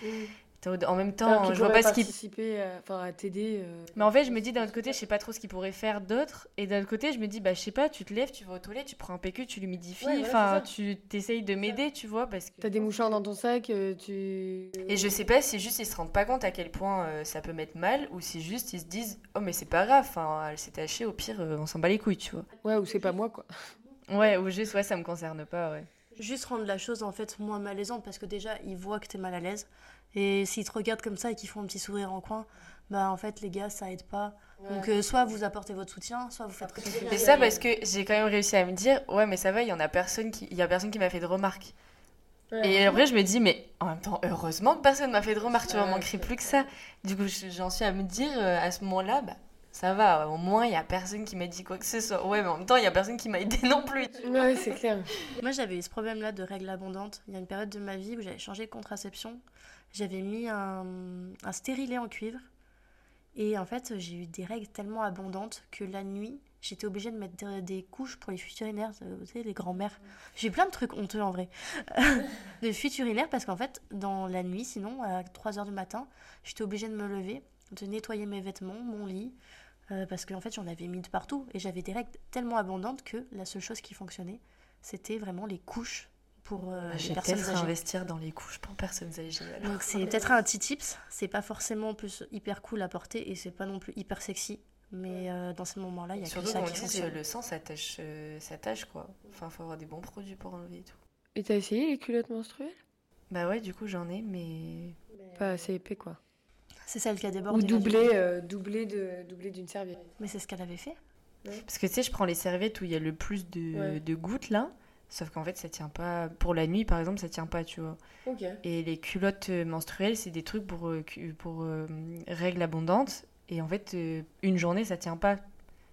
En même temps, je vois pas ce qui. participer, à- enfin à t'aider. euh. Mais en fait, je me dis d'un autre côté, je sais pas trop ce qu'il pourrait faire d'autre. Et d'un autre côté, je me dis, bah, je sais pas, tu te lèves, tu vas aux toilettes, tu prends un PQ, tu l'humidifies. Ouais, enfin, tu t'essayes de m'aider, tu vois. Parce que... T'as des mouchoirs dans ton sac, euh, tu. Et je sais pas si juste ils se rendent pas compte à quel point euh, ça peut mettre mal, ou si juste ils se disent, oh, mais c'est pas grave, enfin, elle s'est tachée, au pire, euh, on s'en bat les couilles, tu vois. Ouais, ou c'est pas moi quoi. Ouais, ou juste, ouais, ça me concerne pas, ouais. Juste rendre la chose en fait moins malaisante parce que déjà ils voient que t'es mal à l'aise et s'ils te regardent comme ça et qu'ils font un petit sourire en coin, bah en fait les gars ça aide pas. Donc euh, soit vous apportez votre soutien, soit vous faites comme C'est ça parce que j'ai quand même réussi à me dire, ouais, mais ça va, il y en a personne qui, il y a personne qui m'a fait de remarques. Et après, je me dis, mais en même temps, heureusement que personne m'a fait de remarques, tu vois, Ouais, manquerait plus que ça. Du coup, j'en suis à me dire, euh, à ce moment-là, bah, ça va, au moins, il y a personne qui m'a dit quoi que ce soit. Ouais, mais en même temps, il y a personne qui m'a aidé non plus. Ouais, c'est clair. Moi, j'avais eu ce problème-là de règles abondantes. Il y a une période de ma vie où j'avais changé de contraception. J'avais mis un, stérilet en cuivre. Et en fait, j'ai eu des règles tellement abondantes que la nuit, j'étais obligée de mettre des, couches pour les fuites urinaires, euh, vous les grands-mères. J'ai plein de trucs honteux en vrai. de fuites urinaires parce qu'en fait, dans la nuit, sinon, à 3h du matin, j'étais obligée de me lever, de nettoyer mes vêtements, mon lit. euh, parce qu'en fait, j'en avais mis de partout. Et j'avais des règles tellement abondantes que la seule chose qui fonctionnait, c'était vraiment les couches pour euh, les J'ai personnes peut-être âgées. investir dans les couches pour personnes âgées. alors. Donc c'est peut-être un petit tips. C'est pas forcément en plus hyper cool à porter et c'est pas non plus hyper sexy. Mais euh, dans ces moments-là, il y a que Surtout ça qu'on qui dit fonctionne. le sang, ça tâche, euh, ça tâche quoi. Enfin, faut avoir des bons produits pour enlever et tout. Et t'as essayé les culottes menstruelles? Bah ouais, du coup, j'en ai, mais. Pas assez épais quoi. C'est celle qui a débordé. Ou doublé, euh, doublé de doublé d'une serviette. Mais c'est ce qu'elle avait fait. Parce que tu sais, je prends les serviettes où il y a le plus de, Ouais. de gouttes là. Sauf qu'en fait, ça tient pas. Pour la nuit, par exemple, ça tient pas, tu vois. Et les culottes euh, menstruelles, c'est des trucs pour, euh, pour euh, règles abondantes. Et en fait, euh, une journée, ça tient pas.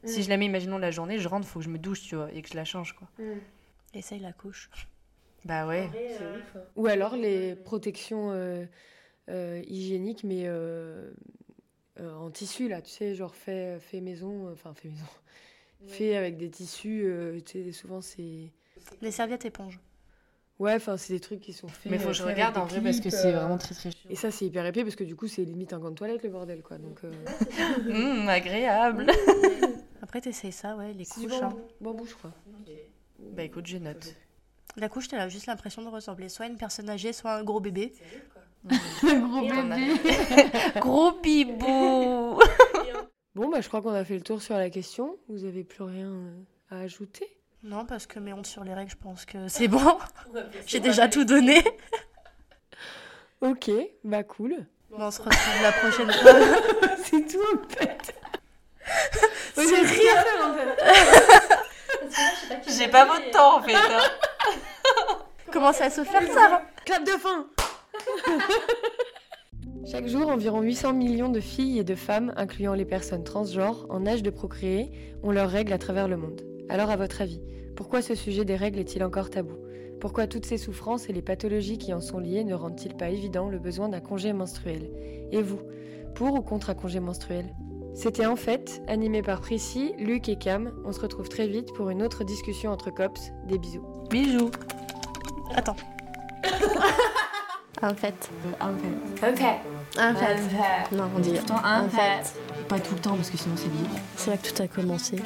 Si je la mets, imaginons la journée, je rentre, faut que je me douche, tu vois, et que je la change, quoi. Essaye la couche. Bah ouais. Ou alors les protections euh, euh, hygiéniques, mais euh, euh, en tissu, là, tu sais, genre fait, fait maison, enfin fait maison, fait avec des tissus, euh, tu sais, souvent c'est... Les serviettes éponges. Ouais, enfin c'est des trucs qui sont faits... Mais faut que euh, je faits regarde en vrai, parce Parce que c'est euh, vraiment très très chiant. Et ça c'est hyper épais parce que du coup c'est limite un gant de toilette le bordel, quoi. Donc, euh, Hum, agréable. Après, t'essayes ça, ouais, les c'est couches. bambou, hein. bambou, je crois. Bah écoute, je note. La couche, t'as juste l'impression de ressembler soit à une personne âgée, soit à un gros bébé. Gros T'en as- Gros bibou Bon, bah je crois qu'on a fait le tour sur la question. Vous avez plus rien euh, à ajouter? Non, parce que mes hontes sur les règles, je pense que c'est bon. J'ai déjà tout donné. Ok, bah cool. Bon, on se retrouve la prochaine fois. c'est tout en fait. C'est rien. faire, en fait. J'ai pas votre temps en fait. hein. Comment ça se faire ça Clap de fin Chaque jour, environ 800 millions de filles et de femmes, incluant les personnes transgenres, en âge de procréer, ont leurs règles à travers le monde. Alors, à votre avis, pourquoi ce sujet des règles est-il encore tabou? Pourquoi toutes ces souffrances et les pathologies qui en sont liées ne rendent-ils pas évident le besoin d'un congé menstruel? Et vous, pour ou contre un congé menstruel? C'était en fait, animé par Prissy, Luc et Cam. On se retrouve très vite pour une autre discussion entre cops. Des bisous. Bisous. Attends. En fait. En fait. En fait. En fait. Non, on dit Tout le temps en en fait. Pas tout le temps parce que sinon c'est lié. C'est là que tout a commencé.